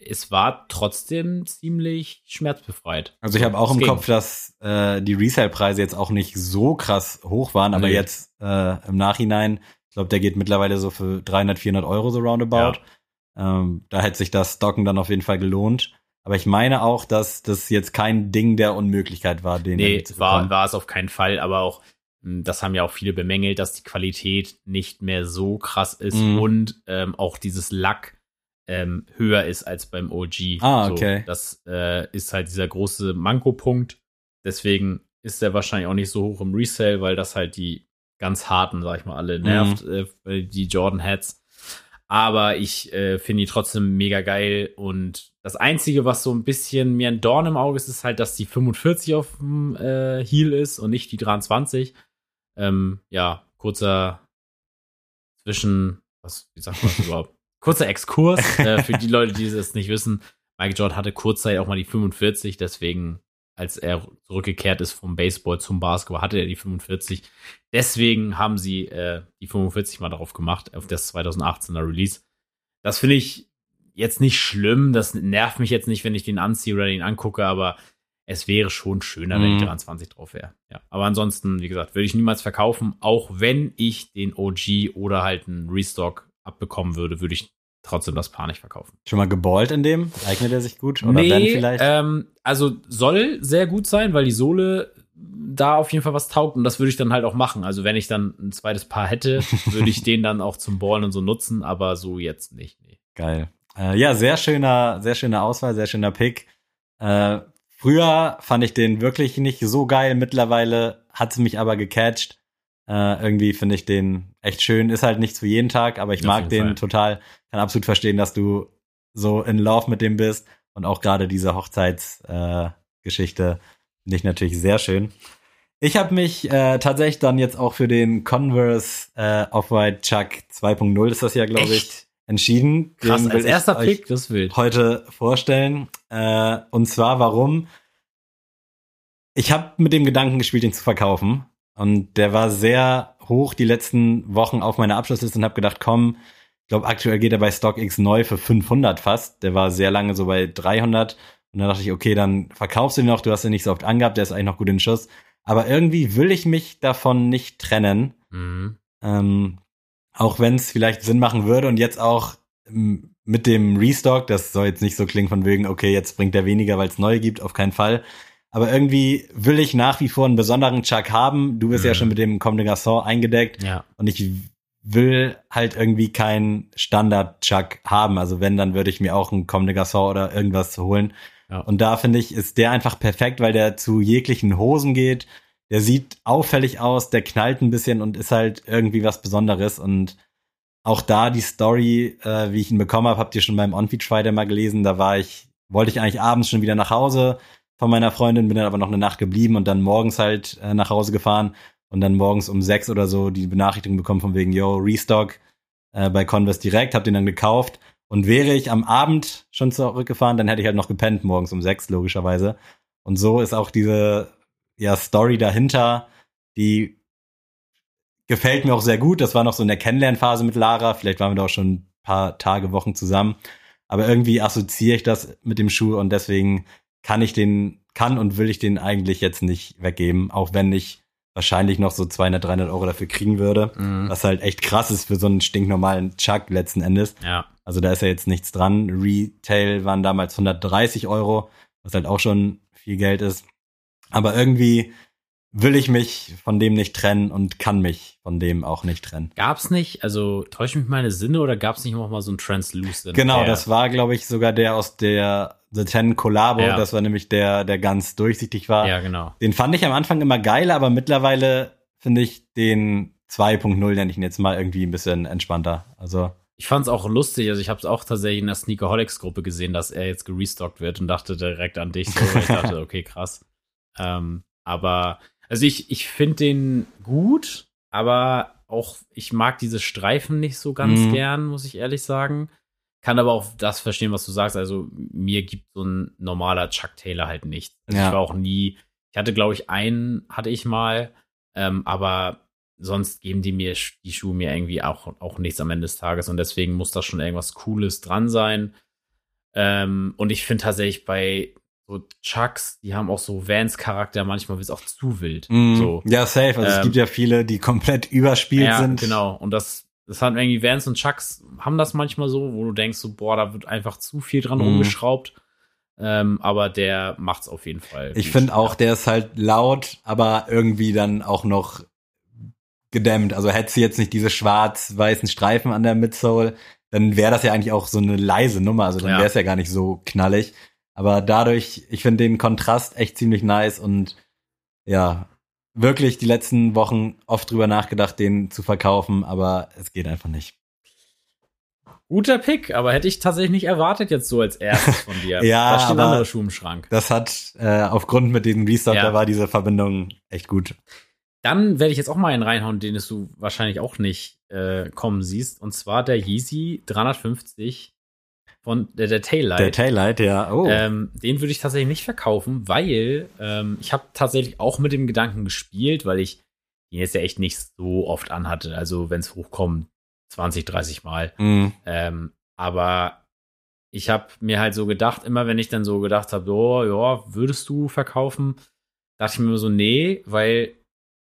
es war trotzdem ziemlich schmerzbefreit. Also ich habe auch Es im ging. Kopf, dass äh, die Resale-Preise jetzt auch nicht so krass hoch waren, aber Nee. jetzt äh, im Nachhinein, ich glaube, der geht mittlerweile so für 300, 400 Euro so roundabout. Ähm, da hätte sich das Stocken dann auf jeden Fall gelohnt. Aber ich meine auch, dass das jetzt kein Ding der Unmöglichkeit war, den Nee, war, war es auf keinen Fall, aber auch, das haben ja auch viele bemängelt, dass die Qualität nicht mehr so krass ist Mhm. und ähm, auch dieses Lack ähm, höher ist als beim OG. Ah, okay. So, das äh, ist halt dieser große Manko-Punkt. Deswegen ist der wahrscheinlich auch nicht so hoch im Resale, weil das halt die ganz harten, sag ich mal, alle nervt, Mhm. äh, die Jordan Hats. Aber ich äh, finde die trotzdem mega geil. Und das Einzige, was so ein bisschen mir ein Dorn im Auge ist, ist halt, dass die 45 auf dem äh, Heel ist und nicht die 23. Ähm, ja, kurzer zwischen, was, wie sagt man das überhaupt? (laughs) Kurzer Exkurs äh, für die Leute, die das nicht wissen. Michael Jordan hatte kurzzeitig auch mal die 45, deswegen, als er zurückgekehrt ist vom Baseball zum Basketball, hatte er die 45. Deswegen haben sie äh, die 45 mal darauf gemacht, auf das 2018er Release. Das finde ich jetzt nicht schlimm, das nervt mich jetzt nicht, wenn ich den anziehe oder den angucke, aber es wäre schon schöner, wenn Mhm. die 23 drauf wäre. Ja. Aber ansonsten, wie gesagt, würde ich niemals verkaufen, auch wenn ich den OG oder halt einen Restock abbekommen würde, würde ich trotzdem das Paar nicht verkaufen. Schon mal geballt in dem? Eignet er sich gut? Oder Ben vielleicht? Ähm, also soll sehr gut sein, weil die Sohle da auf jeden Fall was taugt und das würde ich dann halt auch machen. Also wenn ich dann ein zweites Paar hätte, (laughs) würde ich den dann auch zum Ballen und so nutzen, aber so jetzt nicht. Nee. Geil. Äh, ja, sehr schöner, sehr schöner Auswahl, sehr schöner Pick. Äh, früher fand ich den wirklich nicht so geil. Mittlerweile hat es mich aber gecatcht. Äh, irgendwie finde ich den echt schön. Ist halt nichts für jeden Tag, aber ich Auf mag den Fall. total. Kann absolut verstehen, dass du so in Love mit dem bist. Und auch gerade diese Hochzeitsgeschichte äh, ich natürlich sehr schön. Ich habe mich äh, tatsächlich dann jetzt auch für den Converse äh, Off-White Chuck 2.0 ist das ja, glaube ich? Entschieden. Krass, will als ich erster Pick, das ist wild. heute vorstellen. Äh, und zwar warum? Ich habe mit dem Gedanken gespielt, ihn zu verkaufen. Und der war sehr hoch die letzten Wochen auf meiner Abschlussliste und habe gedacht, komm, ich glaube, aktuell geht er bei StockX neu für 500 fast. Der war sehr lange so bei 300. Und dann dachte ich, okay, dann verkaufst du ihn noch. Du hast ihn nicht so oft angehabt. Der ist eigentlich noch gut in Schuss. Aber irgendwie will ich mich davon nicht trennen. Mhm. Ähm, auch wenn es vielleicht Sinn machen würde und jetzt auch ähm, mit dem Restock, das soll jetzt nicht so klingen von wegen, okay, jetzt bringt er weniger, weil es neue gibt, auf keinen Fall. Aber irgendwie will ich nach wie vor einen besonderen Chuck haben. Du bist ja Mhm. schon mit dem Comme des Garçons eingedeckt Ja. und ich will halt irgendwie keinen Standard-Chuck haben. Also wenn, dann würde ich mir auch einen Comme des Garçons oder irgendwas holen. Ja. Und da finde ich, ist der einfach perfekt, weil der zu jeglichen Hosen geht. Der sieht auffällig aus, der knallt ein bisschen und ist halt irgendwie was Besonderes. Und auch da die Story, äh, wie ich ihn bekommen habe, habt ihr schon beim On-Feed Friday mal gelesen. Da war ich, wollte ich eigentlich abends schon wieder nach Hause von meiner Freundin, bin dann aber noch eine Nacht geblieben und dann morgens halt äh, nach Hause gefahren und dann morgens um sechs oder so die Benachrichtigung bekommen von wegen, yo, Restock äh, bei Converse direkt, hab den dann gekauft. Und wäre ich am Abend schon zurückgefahren, dann hätte ich halt noch gepennt morgens um sechs, logischerweise. Und so ist auch diese ja, Story dahinter, die gefällt mir auch sehr gut. Das war noch so in der Kennenlernphase mit Lara. Vielleicht waren wir da auch schon ein paar Tage, Wochen zusammen. Aber irgendwie assoziiere ich das mit dem Schuh und deswegen kann ich den, kann und will ich den eigentlich jetzt nicht weggeben, auch wenn ich wahrscheinlich noch so 200, 300 Euro dafür kriegen würde. Mhm. Was halt echt krass ist für so einen stinknormalen Chuck letzten Endes. Ja. Also da ist ja jetzt nichts dran. Retail waren damals 130 Euro, was halt auch schon viel Geld ist. Aber irgendwie will ich mich von dem nicht trennen und kann mich von dem auch nicht trennen. Gab's nicht, also täusche mich meine Sinne oder gab's nicht noch mal so ein Translucent? Genau, der- das war, glaube ich, sogar der aus der The Ten Collabo. Ja. Das war nämlich der, der ganz durchsichtig war. Ja, genau. Den fand ich am Anfang immer geil, aber mittlerweile finde ich den 2.0, nenne ich ihn jetzt mal, irgendwie ein bisschen entspannter. Also, Ich fand's auch lustig, also ich habe es auch tatsächlich in der Sneakerholics-Gruppe gesehen, dass er jetzt gerestockt wird und dachte direkt an dich so, ich dachte, (laughs) okay, krass. Ähm, aber, also ich, ich finde den gut, aber auch, ich mag diese Streifen nicht so ganz Mhm. gern, muss ich ehrlich sagen. Kann aber auch das verstehen, was du sagst. Also mir gibt so ein normaler Chuck Taylor halt nicht. Also Ja. ich war auch nie, ich hatte glaube ich einen, hatte ich mal, ähm, aber sonst geben die mir die Schuhe mir irgendwie auch, auch nichts am Ende des Tages und deswegen muss da schon irgendwas Cooles dran sein. Ähm, und ich finde tatsächlich bei so Chucks, die haben auch so Vans-Charakter, manchmal wird es auch zu wild. Mm, So. Ja, safe. Also es Ähm, gibt ja viele, die komplett überspielt ja, sind. genau. Und das, das hat irgendwie Vans und Chucks haben das manchmal so, wo du denkst so, boah, da wird einfach zu viel dran Mhm. rumgeschraubt. Ähm, aber der macht's auf jeden Fall. Ich finde auch, der ist halt laut, aber irgendwie dann auch noch gedämmt. Also hätte sie jetzt nicht diese schwarz-weißen Streifen an der Midsole, dann wäre das ja eigentlich auch so eine leise Nummer. Also dann Ja. wäre es ja gar nicht so knallig. Aber dadurch, ich finde den Kontrast echt ziemlich nice und ja, wirklich die letzten Wochen oft drüber nachgedacht, den zu verkaufen, aber es geht einfach nicht. Guter Pick, aber hätte ich tatsächlich nicht erwartet jetzt so als erstes von dir. (laughs) Ja, da stehen aber- andere Schuhe im Schrank. Das hat äh, aufgrund mit diesem Restock, Ja. da war diese Verbindung echt gut. Dann werde ich jetzt auch mal einen reinhauen, den es du wahrscheinlich auch nicht äh, kommen siehst. Und zwar der Yeezy 350 von der, der Taillight. Der Taillight, ja. Oh. Ähm, den würde ich tatsächlich nicht verkaufen, weil ähm, ich habe tatsächlich auch mit dem Gedanken gespielt, weil ich ihn jetzt ja echt nicht so oft anhatte. Also wenn es hochkommt, 20, 30 Mal. Mm. Ähm, aber ich habe mir halt so gedacht, immer wenn ich dann so gedacht habe, oh, ja, würdest du verkaufen, dachte ich mir immer so, nee, weil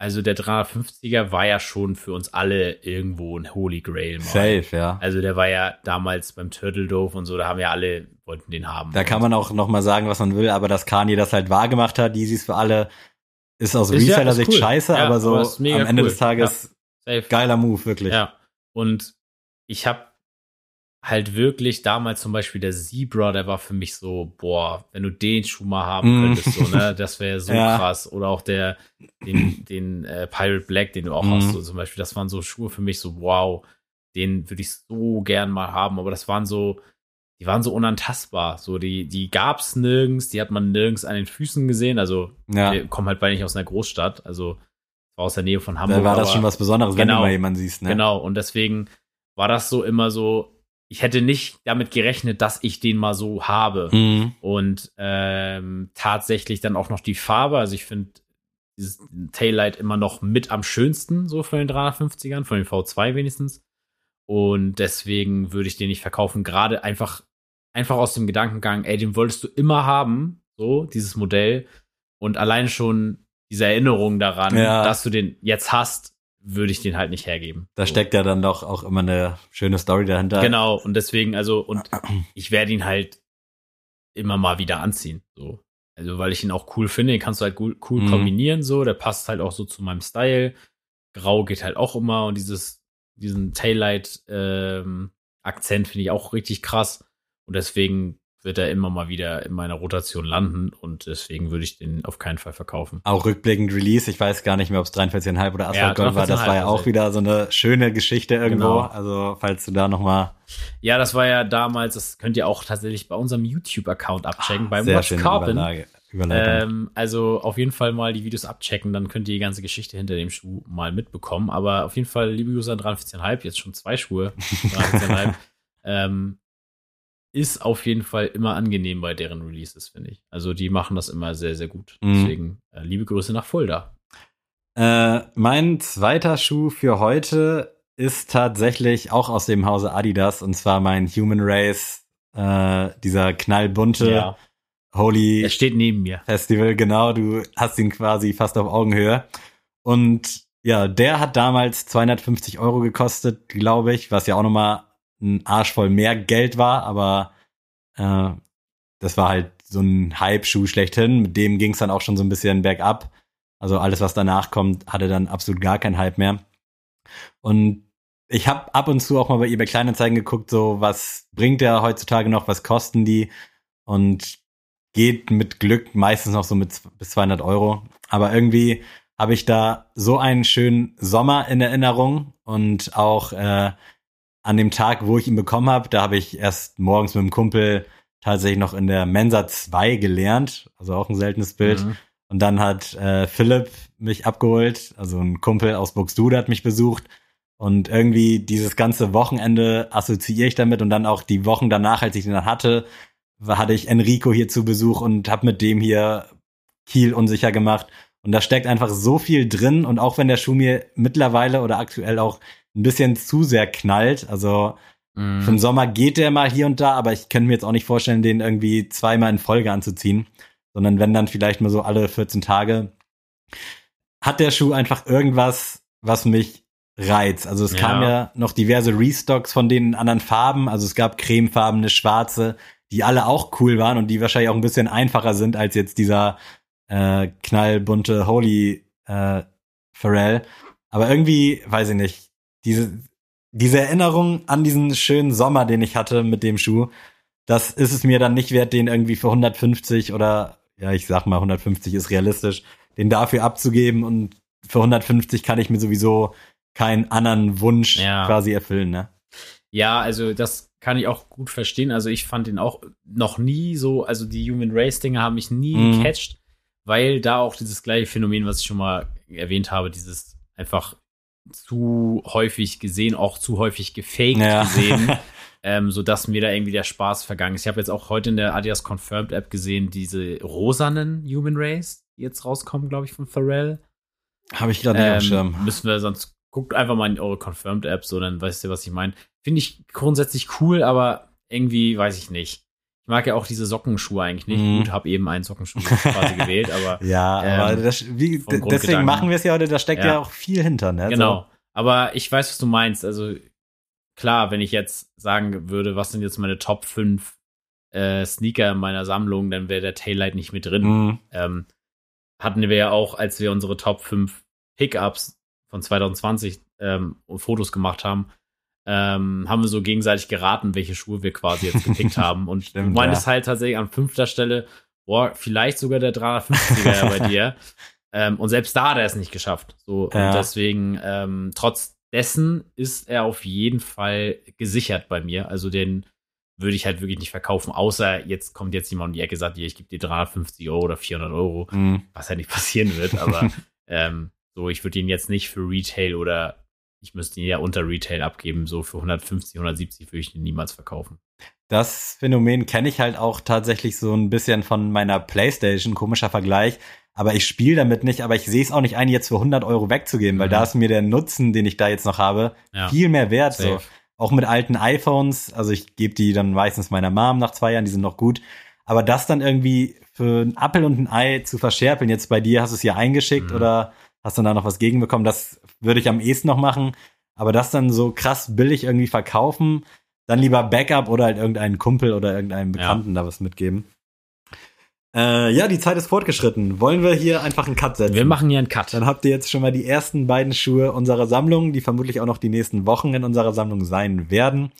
also der 350er war ja schon für uns alle irgendwo ein Holy Grail. Mal. Safe, ja. Also der war ja damals beim Turtle Dove und so, da haben ja alle, wollten den haben. Da kann man auch noch mal sagen, was man will, aber dass Kanye das halt wahr gemacht hat, Yeezys für alle, ist aus ja- Reseller-Sicht ist cool. scheiße, Ja, aber so aber am Ende cool. des Tages Safe. geiler Move, wirklich. Ja. Und ich habe halt wirklich damals zum Beispiel der Zebra, der war für mich so, boah, wenn du den Schuh mal haben Mm. könntest, so, ne, (laughs) das wäre so Ja. krass. Oder auch der, den, den äh, Pirate Black, den du auch Mm. hast, so zum Beispiel, das waren so Schuhe für mich so, wow, den würde ich so gern mal haben. Aber das waren so, die waren so unantastbar. So, die, die gab's nirgends, die hat man nirgends an den Füßen gesehen. Also, Ja, wir kommen halt beide nicht aus einer Großstadt, also aus der Nähe von Hamburg. da war das schon was Besonderes, wenn du Genau. mal jemanden siehst, ne? Genau, und deswegen war das so immer so, ich hätte nicht damit gerechnet, dass ich den mal so habe. Mhm. Und ähm, tatsächlich dann auch noch die Farbe. Also ich finde dieses Taillight immer noch mit am schönsten, so von den 350ern, von den V2 wenigstens. Und deswegen würde ich den nicht verkaufen. Gerade einfach, einfach aus dem Gedankengang, ey, den wolltest du immer haben, so, dieses Modell. Und allein schon diese Erinnerung daran, Ja. dass du den jetzt hast, würde ich den halt nicht hergeben. Da so. steckt ja dann doch auch immer eine schöne Story dahinter. Genau, und deswegen, also, und (clears throat) ich werde ihn halt immer mal wieder anziehen. So. Also, weil ich ihn auch cool finde, den kannst du halt cool, cool Mhm. kombinieren, so, der passt halt auch so zu meinem Style. Grau geht halt auch immer und dieses, diesen Taillight ähm, Akzent finde ich auch richtig krass. Und deswegen wird er immer mal wieder in meiner Rotation landen und deswegen würde ich den auf keinen Fall verkaufen. Auch rückblickend Release, ich weiß gar nicht mehr, ob es 43,5 oder Asphalt Gold war, das war ja 43,5 auch wieder so eine schöne Geschichte irgendwo. Genau. Also, falls du da noch mal Ja, das war ja damals, das könnt ihr auch tatsächlich bei unserem YouTube-Account abchecken, beim Ah, sehr Watch Carbon. Überlage. Ähm, also auf jeden Fall mal die Videos abchecken, dann könnt ihr die ganze Geschichte hinter dem Schuh mal mitbekommen. Aber auf jeden Fall, liebe User 43,5, jetzt schon zwei Schuhe, 43,5, (laughs) ähm, ist auf jeden Fall immer angenehm bei deren Releases, finde ich. Also die machen das immer sehr, sehr gut. Mhm. Deswegen äh, liebe Grüße nach Fulda. Äh, mein zweiter Schuh für heute ist tatsächlich auch aus dem Hause Adidas und zwar mein Human Race, äh, dieser knallbunte Holy Er steht neben mir. Festival, genau, du hast ihn quasi fast auf Augenhöhe. Und ja, der hat damals 250 Euro gekostet, glaube ich, was ja auch nochmal ein Arsch voll mehr Geld war, aber äh, das war halt so ein Hype-Schuh schlechthin. Mit dem ging es dann auch schon so ein bisschen bergab. Also alles, was danach kommt, hatte dann absolut gar keinen Hype mehr. Und ich habe ab und zu auch mal bei eBay Kleinanzeigen geguckt, so was bringt der heutzutage noch, was kosten die? Und geht mit Glück meistens noch so mit bis 200 Euro. Aber irgendwie habe ich da so einen schönen Sommer in Erinnerung und auch äh, an dem Tag, wo ich ihn bekommen habe, da habe ich erst morgens mit dem Kumpel tatsächlich noch in der Mensa 2 gelernt, also auch ein seltenes Bild. Mhm. Und dann hat äh, Philipp mich abgeholt, also ein Kumpel aus Buxtehude hat mich besucht. Und irgendwie dieses ganze Wochenende assoziiere ich damit und dann auch die Wochen danach, als ich den dann hatte, hatte ich Enrico hier zu Besuch und habe mit dem hier Kiel unsicher gemacht. Und da steckt einfach so viel drin. Und auch wenn der Schuh mir mittlerweile oder aktuell auch ein bisschen zu sehr knallt, also Mhm. für den Sommer geht der mal hier und da, aber ich könnte mir jetzt auch nicht vorstellen, den irgendwie zweimal in Folge anzuziehen, sondern wenn dann vielleicht mal so alle 14 Tage. Hat der Schuh einfach irgendwas, was mich reizt. Also es Ja. kam ja noch diverse Restocks von den anderen Farben. Also es gab cremefarbene, schwarze, die alle auch cool waren und die wahrscheinlich auch ein bisschen einfacher sind als jetzt dieser äh, knallbunte Holy äh, Pharrell. Aber irgendwie, weiß ich nicht, diese, diese Erinnerung an diesen schönen Sommer, den ich hatte mit dem Schuh, das ist es mir dann nicht wert, den irgendwie für 150 oder, ja, ich sag mal, 150 ist realistisch, den dafür abzugeben und für 150 kann ich mir sowieso keinen anderen Wunsch Ja. quasi erfüllen, ne? Ja, also das kann ich auch gut verstehen. Also ich fand den auch noch nie so, also die Human Race Dinge haben mich nie Mhm. gecatcht, weil da auch dieses gleiche Phänomen, was ich schon mal erwähnt habe, dieses einfach zu häufig gesehen, auch zu häufig gefaked Ja. gesehen, (laughs) ähm, so dass mir da irgendwie der Spaß vergangen ist. Ich habe jetzt auch heute in der Adidas Confirmed App gesehen, diese rosanen Human Race, die jetzt rauskommen, glaube ich, von Pharrell. Habe ich gerade nicht Ähm, Schirm. müssen wir sonst guckt einfach mal in eure Confirmed App, so dann weißt ihr, was ich meine. Finde ich grundsätzlich cool, aber irgendwie weiß ich nicht. Ich mag ja auch diese Sockenschuhe eigentlich nicht. Mhm. Gut, habe eben einen Sockenschuh quasi gewählt, aber (laughs) Ja, ähm, aber das, wie, deswegen machen wir es ja heute, da steckt ja, Ja. auch viel hinter, ne? genau. Aber ich weiß, was du meinst. Also klar, wenn ich jetzt sagen würde, was sind jetzt meine Top 5 äh, Sneaker in meiner Sammlung, dann wäre der Taillight nicht mit drin. Mhm. ähm, hatten wir ja auch, als wir unsere Top 5 Pickups von 2020 ähm, Fotos gemacht haben, ähm, haben wir so gegenseitig geraten, welche Schuhe wir quasi jetzt gepickt (laughs) haben. Und Stimmt, du meinst ja. halt tatsächlich an fünfter Stelle, boah, vielleicht sogar der 350er ja bei (laughs) dir. Ähm, und selbst da hat er es nicht geschafft. So, Ja. und deswegen, ähm, trotz dessen ist er auf jeden Fall gesichert bei mir. Also den würde ich halt wirklich nicht verkaufen, außer jetzt kommt jetzt jemand um die Ecke und sagt, ich gebe dir 350 Euro oder 400 Euro Mhm. was ja nicht (laughs) passieren wird, aber ähm, so, ich würde ihn jetzt nicht für Retail oder ich müsste ihn ja unter Retail abgeben, so für 150, 170 würde ich ihn niemals verkaufen. Das Phänomen kenne ich halt auch tatsächlich so ein bisschen von meiner Playstation, komischer Vergleich. Aber ich spiele damit nicht, aber ich sehe es auch nicht ein, jetzt für 100 Euro wegzugeben, weil Mhm. da ist mir der Nutzen, den ich da jetzt noch habe, Ja, viel mehr wert. So. Auch mit alten iPhones, also ich gebe die dann meistens meiner Mom nach zwei Jahren, die sind noch gut. Aber das dann irgendwie für einen Appel und ein Ei zu verscherpeln, jetzt bei dir hast du es hier eingeschickt Mhm. oder hast du da noch was gegenbekommen, das würde ich am ehesten noch machen. Aber das dann so krass billig irgendwie verkaufen, dann lieber Backup oder halt irgendeinen Kumpel oder irgendeinem Ja. Bekannten da was mitgeben. Äh, ja, die Zeit ist fortgeschritten. Wollen wir hier einfach einen Cut setzen? Wir machen hier einen Cut. Dann habt ihr jetzt schon mal die ersten beiden Schuhe unserer Sammlung, die vermutlich auch noch die nächsten Wochen in unserer Sammlung sein werden.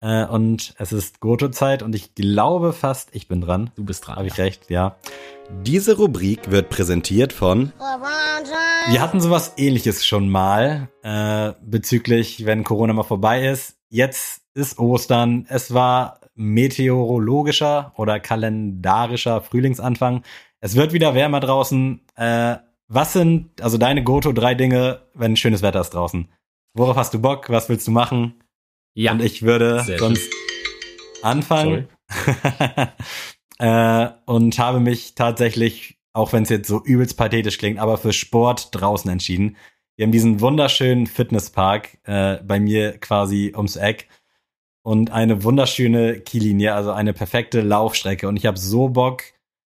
Äh, und es ist Goto-Zeit und ich glaube fast, ich bin dran. Du bist dran. Habe ich recht, ja. Diese Rubrik wird präsentiert von Wir hatten sowas ähnliches schon mal äh, bezüglich, wenn Corona mal vorbei ist. Jetzt ist Ostern. Es war meteorologischer oder kalendarischer Frühlingsanfang. Es wird wieder wärmer draußen. Äh, was sind also deine Goto drei Dinge, wenn schönes Wetter ist draußen? Worauf hast du Bock? Was willst du machen? Ja, Und ich würde Sehr sonst anfangen. (laughs) äh, und habe mich tatsächlich, auch wenn es jetzt so übelst pathetisch klingt, aber für Sport draußen entschieden. Wir haben diesen wunderschönen Fitnesspark äh, bei mir quasi ums Eck und eine wunderschöne Kiellinie, also eine perfekte Laufstrecke. Und ich habe so Bock,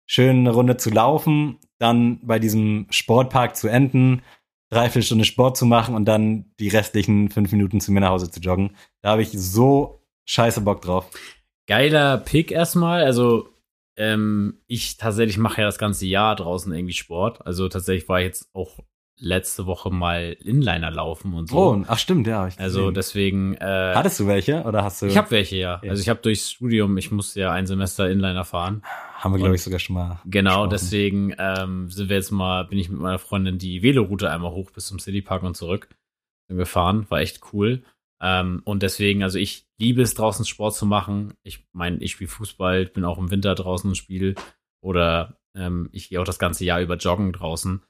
schön eine Runde zu laufen, dann bei diesem Sportpark zu enden, dreiviertel Stunde Sport zu machen und dann die restlichen fünf Minuten zu mir nach Hause zu joggen. Da habe ich so scheiße Bock drauf. geiler Pick erstmal. Also, ähm, ich tatsächlich mache ja das ganze Jahr draußen irgendwie Sport. Also tatsächlich war ich jetzt auch letzte Woche mal Inliner laufen und so. Oh, ach stimmt, ja. also deswegen. Äh, Hattest du welche oder hast du? ich habe welche, ja. Ja. Also ich habe durchs Studium, ich musste ja ein Semester Inliner fahren. haben wir glaube ich sogar schon mal. Genau, gesprochen. deswegen ähm, sind wir jetzt mal, bin ich mit meiner Freundin die Veloroute einmal hoch bis zum Citypark und zurück gefahren. War echt cool. Ähm, und deswegen, also ich liebe es, draußen Sport zu machen. Ich meine, ich spiele Fußball, bin auch im Winter draußen und spiele. Oder ähm, ich gehe auch das ganze Jahr über joggen draußen.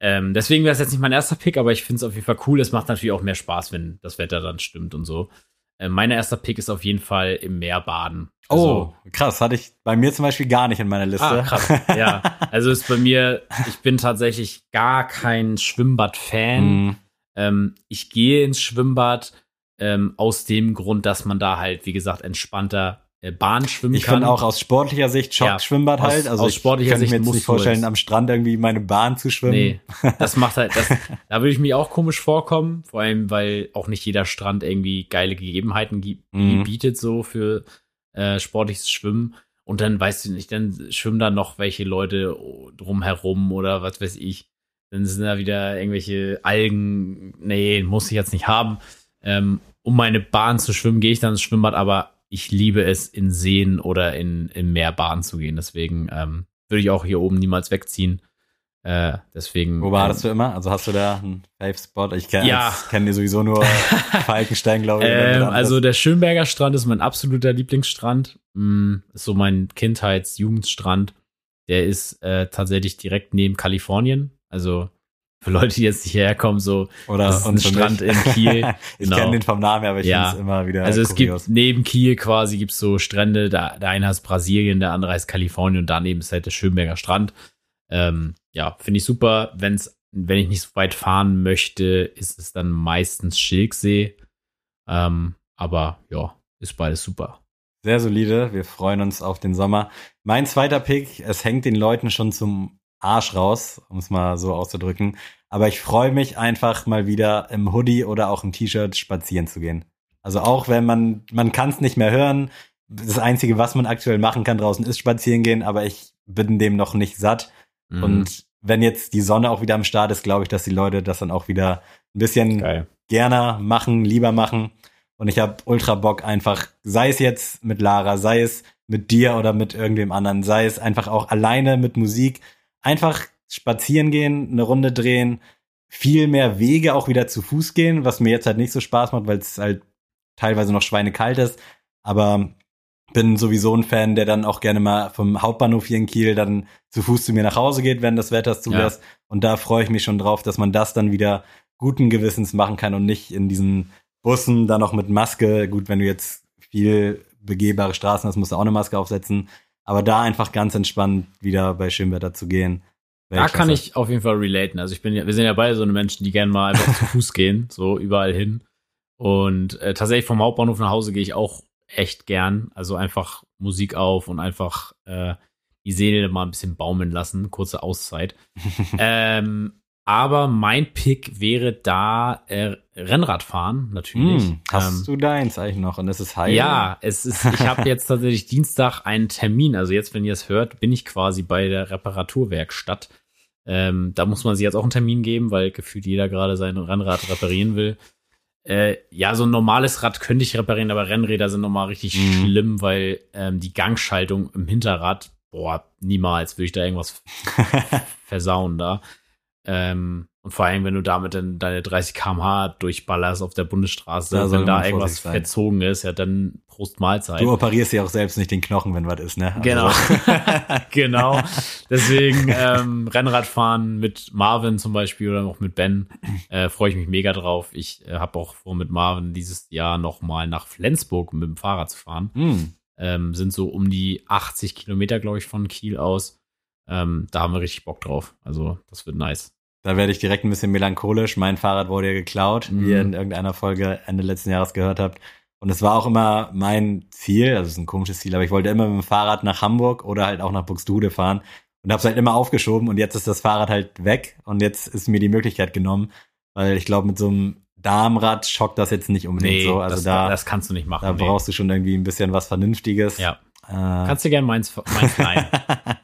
Ähm, deswegen wäre es jetzt nicht mein erster Pick, aber ich finde es auf jeden Fall cool. Es macht natürlich auch mehr Spaß, wenn das Wetter dann stimmt und so. Äh, mein erster Pick ist auf jeden Fall im Meer baden. Oh, krass. Hatte ich bei mir zum Beispiel gar nicht in meiner Liste. Ah, krass. Ja, (laughs) also ist bei mir, ich bin tatsächlich gar kein Schwimmbad-Fan. Mhm. Ähm, ich gehe ins Schwimmbad ähm, aus dem Grund, dass man da halt, wie gesagt, entspannter Bahn schwimmen Ich kann. finde auch aus sportlicher Sicht schockt Ja, halt. Also aus ich sportlicher könnte Sicht mir jetzt nicht vorstellen, am Strand irgendwie meine Bahn zu schwimmen. Nee, das macht halt, das, (laughs) da würde ich mich auch komisch vorkommen, vor allem, weil auch nicht jeder Strand irgendwie geile Gegebenheiten Mhm. bietet, so für äh, sportliches Schwimmen. Und dann weißt du nicht, dann schwimmen da noch welche Leute drumherum oder was weiß ich. Dann sind da wieder irgendwelche Algen. Nee, muss ich jetzt nicht haben. Ähm, um meine Bahn zu schwimmen, gehe ich dann ins Schwimmbad, aber ich liebe es, in Seen oder in, in Meerbahnen zu gehen. Deswegen ähm, würde ich auch hier oben niemals wegziehen. Äh, deswegen. Wo badest du immer? Also hast du da einen Fave-Spot? Ich kenne Ja. kenn dir sowieso nur (laughs) Falkenstein, glaube ich. Ähm, also der Schönberger Strand ist mein absoluter Lieblingsstrand. Mm, ist so mein Kindheits-Jugendstrand. Der ist äh, tatsächlich direkt neben Kalifornien. Also für Leute, die jetzt nicht herkommen, so. Oder das ist ein Strand mich. in Kiel. (laughs) ich Genau. kenne den vom Namen aber ich Ja. finde es immer wieder Also es kurios. gibt neben Kiel quasi gibt's so Strände, da, der eine heißt Brasilien, der andere heißt Kalifornien und daneben ist halt der Schönberger Strand. Ähm, ja, finde ich super. Wenn's, wenn ich nicht so weit fahren möchte, ist es dann meistens Schilksee. Ähm, aber ja, ist beides super. Sehr solide. Wir freuen uns auf den Sommer. Mein zweiter Pick, es hängt den Leuten schon zum Arsch raus, um es mal so auszudrücken. Aber ich freue mich einfach mal wieder im Hoodie oder auch im T-Shirt spazieren zu gehen. Also auch wenn man, man kann es nicht mehr hören. Das Einzige, was man aktuell machen kann draußen, ist spazieren gehen, aber ich bin dem noch nicht satt. Mhm. Und wenn jetzt die Sonne auch wieder am Start ist, glaube ich, dass die Leute das dann auch wieder ein bisschen geil. gerne machen, lieber machen. Und ich habe ultra Bock einfach, sei es jetzt mit Lara, sei es mit dir oder mit irgendwem anderen, sei es einfach auch alleine mit Musik, einfach spazieren gehen, eine Runde drehen, viel mehr Wege auch wieder zu Fuß gehen, was mir jetzt halt nicht so Spaß macht, weil es halt teilweise noch schweinekalt ist. Aber bin sowieso ein Fan, der dann auch gerne mal vom Hauptbahnhof hier in Kiel dann zu Fuß zu mir nach Hause geht, wenn das Wetter es zulässt. Und da freue ich mich schon drauf, dass man das dann wieder guten Gewissens machen kann und nicht in diesen Bussen dann noch mit Maske. Gut, wenn du jetzt viel begehbare Straßen hast, musst du auch eine Maske aufsetzen. Aber da einfach ganz entspannt wieder bei Schönwetter zu gehen. Da kann ich auf jeden Fall relaten. Also ich bin ja, wir sind ja beide so eine Menschen, die gerne mal einfach zu (laughs) Fuß gehen, so überall hin. Und äh, tatsächlich vom Hauptbahnhof nach Hause gehe ich auch echt gern. Also einfach Musik auf und einfach äh, die Seele mal ein bisschen baumeln lassen, kurze Auszeit. (laughs) ähm, aber mein Pick wäre da äh, Rennradfahren, natürlich. Hm, hast Ähm, du deins eigentlich noch? Und es ist heil? ja, es ist, ich habe jetzt tatsächlich Dienstag einen Termin. Also jetzt, wenn ihr es hört, bin ich quasi bei der Reparaturwerkstatt. Ähm, da muss man sich jetzt auch einen Termin geben, weil gefühlt jeder gerade sein Rennrad reparieren will. Äh, ja, so ein normales Rad könnte ich reparieren, aber Rennräder sind nochmal richtig Mhm. schlimm, weil ähm, die Gangschaltung im Hinterrad, boah, niemals würde ich da irgendwas (laughs) versauen da. Ähm, und vor allem, wenn du damit dann deine 30 km/h durchballerst auf der Bundesstraße, Da wenn da irgendwas sein. verzogen ist, ja, dann Prost Mahlzeit. Du operierst ja auch selbst nicht den Knochen, wenn was ist, ne? Also- Genau. (laughs) (laughs) genau. Deswegen ähm, Rennradfahren mit Marvin zum Beispiel oder auch mit Ben äh, freue ich mich mega drauf. Ich äh, habe auch vor, mit Marvin dieses Jahr noch mal nach Flensburg mit dem Fahrrad zu fahren. Hm. Ähm, sind so um die 80 Kilometer, glaube ich, von Kiel aus. Ähm, da haben wir richtig Bock drauf. Also das wird nice. Da werde ich direkt ein bisschen melancholisch. Mein Fahrrad wurde ja geklaut, wie ihr Mhm. in irgendeiner Folge Ende letzten Jahres gehört habt. Und es war auch immer mein Ziel, also es ist ein komisches Ziel, aber ich wollte immer mit dem Fahrrad nach Hamburg oder halt auch nach Buxtehude fahren und habe es halt immer aufgeschoben und jetzt ist das Fahrrad halt weg und jetzt ist mir die Möglichkeit genommen, weil ich glaube, mit so einem Darmrad schockt das jetzt nicht unbedingt so. Also das, da, das kannst du nicht machen. da nee. brauchst du schon irgendwie ein bisschen was Vernünftiges. Ja. Äh, Kannst du gerne meins, meins leihen.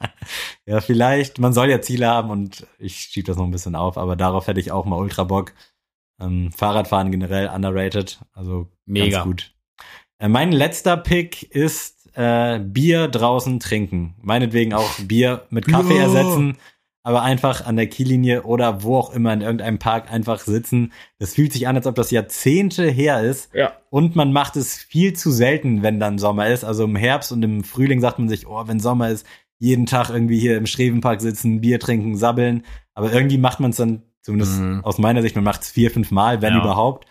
(laughs) ja, vielleicht. Man soll ja Ziele haben und ich schiebe das noch ein bisschen auf, aber darauf hätte ich auch mal ultra Bock. Ähm, Fahrradfahren generell underrated, also Mega. ganz gut. Äh, mein letzter Pick ist äh, Bier draußen trinken. Meinetwegen auch Bier mit Kaffee ersetzen, aber einfach an der Kiellinie oder wo auch immer in irgendeinem Park einfach sitzen. Das fühlt sich an, als ob das Jahrzehnte her ist. ja. Und man macht es viel zu selten, wenn dann Sommer ist. Also im Herbst und im Frühling sagt man sich, oh, wenn Sommer ist, jeden Tag irgendwie hier im Schrevenpark sitzen, Bier trinken, sabbeln. Aber irgendwie macht man es dann, zumindest Mhm. aus meiner Sicht, man macht es vier, fünf Mal, wenn Ja. überhaupt.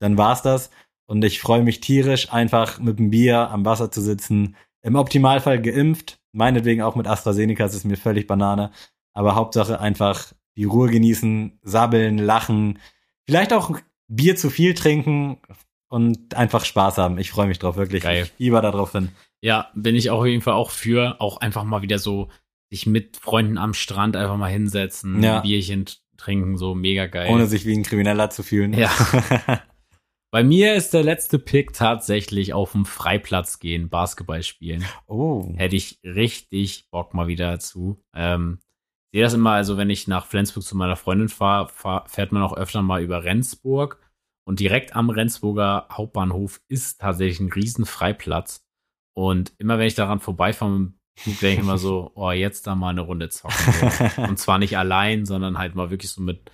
Dann war's das. und ich freue mich tierisch, einfach mit dem Bier am Wasser zu sitzen. Im Optimalfall geimpft, meinetwegen auch mit AstraZeneca, das ist mir völlig Banane. Aber Hauptsache einfach die Ruhe genießen, sabbeln, lachen, vielleicht auch Bier zu viel trinken und einfach Spaß haben. Ich freue mich drauf, wirklich. Geil. Ich fieber da drauf hin. Ja, bin ich auch auf jeden Fall auch für, auch einfach mal wieder so sich mit Freunden am Strand einfach mal hinsetzen, Ja. ein Bierchen trinken, so mega geil. Ohne sich wie ein Krimineller zu fühlen. Ja. (laughs) Bei mir ist der letzte Pick tatsächlich auf dem Freiplatz gehen, Basketball spielen. oh. Hätte ich richtig Bock mal wieder zu. Ähm, sehe das immer, also wenn ich nach Flensburg zu meiner Freundin fahre, fahr, fährt man auch öfter mal über Rendsburg. Und direkt am Rendsburger Hauptbahnhof ist tatsächlich ein riesen Freiplatz. Und immer wenn ich daran vorbeifahre, (laughs) denke ich immer so, oh, jetzt da mal eine Runde zocken. So. (laughs) Und zwar nicht allein, sondern halt mal wirklich so mit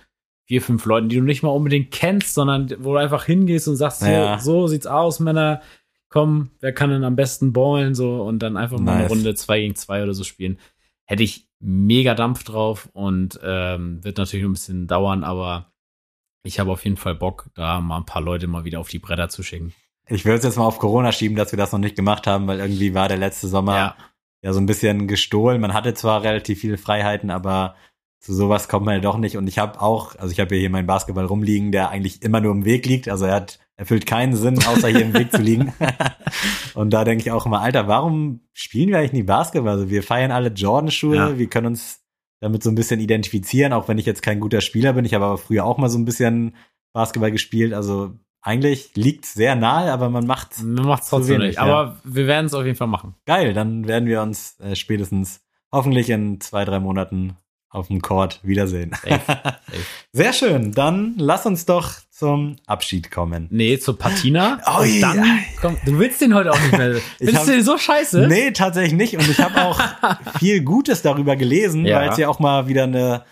vier, fünf Leuten, die du nicht mal unbedingt kennst, sondern wo du einfach hingehst und sagst, so, Ja. so sieht's aus, Männer. Komm, wer kann denn am besten ballen so und dann einfach mal eine Nice. Runde zwei gegen zwei oder so spielen. Hätte ich mega Dampf drauf und ähm, wird natürlich ein bisschen dauern, aber ich habe auf jeden Fall Bock, da mal ein paar Leute mal wieder auf die Bretter zu schicken. Ich würde es jetzt mal auf Corona schieben, dass wir das noch nicht gemacht haben, weil irgendwie war der letzte Sommer Ja, ja so ein bisschen gestohlen. Man hatte zwar relativ viele Freiheiten, aber zu sowas kommt man ja doch nicht. Und ich habe auch, also ich habe hier meinen Basketball rumliegen, der eigentlich immer nur im Weg liegt. Also er hat erfüllt keinen Sinn, außer hier im Weg zu liegen. (laughs) Und da denke ich auch immer, Alter, warum spielen wir eigentlich nie Basketball? Also wir feiern alle Jordan-Schuhe, Ja. wir können uns damit so ein bisschen identifizieren, auch wenn ich jetzt kein guter Spieler bin. Ich habe aber früher auch mal so ein bisschen Basketball gespielt. Also eigentlich liegt sehr nahe, aber man macht's man macht's Zu trotzdem wenig, nicht. ja. Aber wir werden es auf jeden Fall machen. Geil, dann werden wir uns äh, spätestens hoffentlich in zwei, drei Monaten auf dem Court wiedersehen. Safe. (laughs) Safe. Sehr schön, dann lass uns doch zum Abschied kommen. Nee, zur Patina. Ui, und dann, komm, du willst den heute auch nicht mehr. (laughs) Findest du den so scheiße? Nee, tatsächlich nicht. Und ich habe auch (laughs) viel Gutes darüber gelesen, Ja. weil es ja auch mal wieder eine,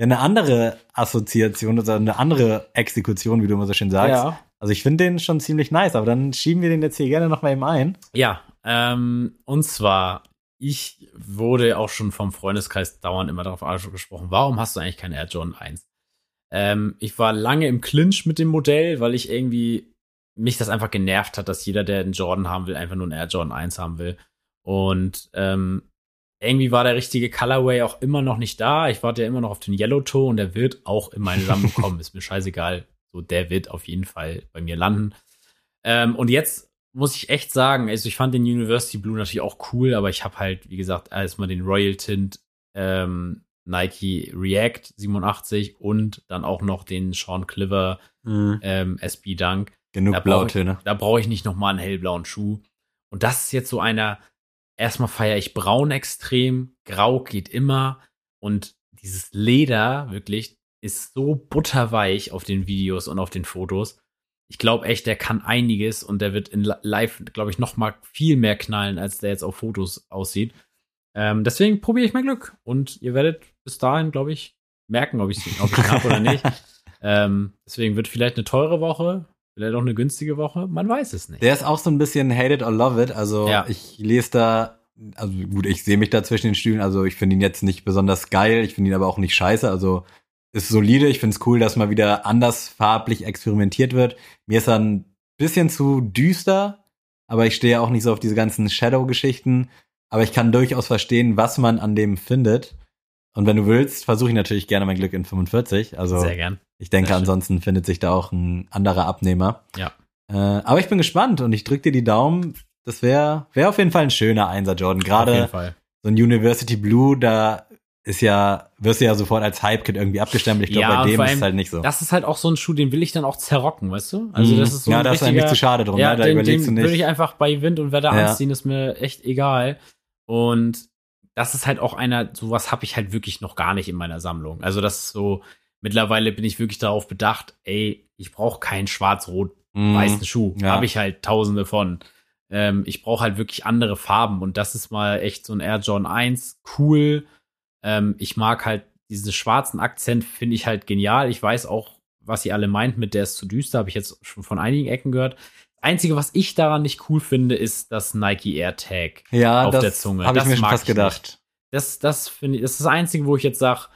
eine andere Assoziation oder eine andere Exekution, wie du immer so schön sagst. Ja. Also ich finde den schon ziemlich nice, aber dann schieben wir den jetzt hier gerne noch mal eben ein. Ja, ähm, und zwar, ich wurde auch schon vom Freundeskreis dauernd immer darauf angesprochen, warum hast du eigentlich keinen Air Jordan 1? Ähm, ich war lange im Clinch mit dem Modell, weil ich irgendwie mich das einfach genervt hat, dass jeder, der einen Jordan haben will, einfach nur einen Air Jordan 1 haben will. Und ähm, irgendwie war der richtige Colorway auch immer noch nicht da. Ich warte ja immer noch auf den Yellow Toe und der wird auch in meine Sammlung (laughs) kommen. Ist mir scheißegal. So, der wird auf jeden Fall bei mir landen. Ähm, und jetzt muss ich echt sagen, also ich fand den University Blue natürlich auch cool, aber ich habe halt, wie gesagt, erstmal den Royal Tint ähm, Nike React 87 und dann auch noch den Sean Cliver ähm, SB Dunk. Genug Da Blautöne. Da brauche ich nicht noch mal einen hellblauen Schuh. Und das ist jetzt so einer, erstmal feiere ich braun extrem, grau geht immer und dieses Leder wirklich ist so butterweich auf den Videos und auf den Fotos. Ich glaube echt, der kann einiges und der wird in Li- live, glaube ich, noch mal viel mehr knallen, als der jetzt auf Fotos aussieht. Ähm, deswegen probiere ich mein Glück und ihr werdet bis dahin, glaube ich, merken, ob ich ihn habe oder nicht. (laughs) Ähm, deswegen wird vielleicht eine teure Woche, vielleicht auch eine günstige Woche, man weiß es nicht. Der ist auch so ein bisschen hate it or love it. Also Ja. ich lese da, also gut, ich sehe mich da zwischen den Stühlen. Also ich finde ihn jetzt nicht besonders geil. Ich finde ihn aber auch nicht scheiße. Also ist solide. Ich finde es cool, dass mal wieder anders farblich experimentiert wird. Mir ist er ein bisschen zu düster, aber ich stehe auch nicht so auf diese ganzen Shadow-Geschichten. Aber ich kann durchaus verstehen, was man an dem findet. Und wenn du willst, versuche ich natürlich gerne mein Glück in 45. Also Sehr gern. ich denke, ansonsten findet sich da auch ein anderer Abnehmer. Ja. Äh, aber ich bin gespannt und ich drücke dir die Daumen. Das wäre wär auf jeden Fall ein schöner Einser, Jordan. Gerade so ein University Blue, da ist ja, wirst du ja sofort als Hype-Kid irgendwie abgestempelt. Ich glaube, Ja, bei dem ist es halt nicht so. Das ist halt auch so ein Schuh, den will ich dann auch zerrocken, weißt du? Also das ist so ja, ein da ist eigentlich zu schade drum. ja, ne? Da den, überlegst den du würde ich nicht. einfach bei Wind und Wetter Ja. anziehen, ist mir echt egal. Und das ist halt auch einer, sowas habe ich halt wirklich noch gar nicht in meiner Sammlung. Also das ist so, mittlerweile bin ich wirklich darauf bedacht, ey, ich brauche keinen schwarz-rot-weißen Mhm. Schuh. Ja. Habe ich halt tausende von. Ähm, ich brauche halt wirklich andere Farben und das ist mal echt so ein Air John 1, cool. Ähm, ich mag halt diesen schwarzen Akzent, finde ich halt genial. Ich weiß auch, was ihr alle meint mit der ist zu düster, habe ich jetzt schon von einigen Ecken gehört. Das Einzige, was ich daran nicht cool finde, ist das Nike Air Tag. Ja, auf das der Zunge. habe ich mir schon fast gedacht. Das, das finde ich, das ist das Einzige, wo ich jetzt sage,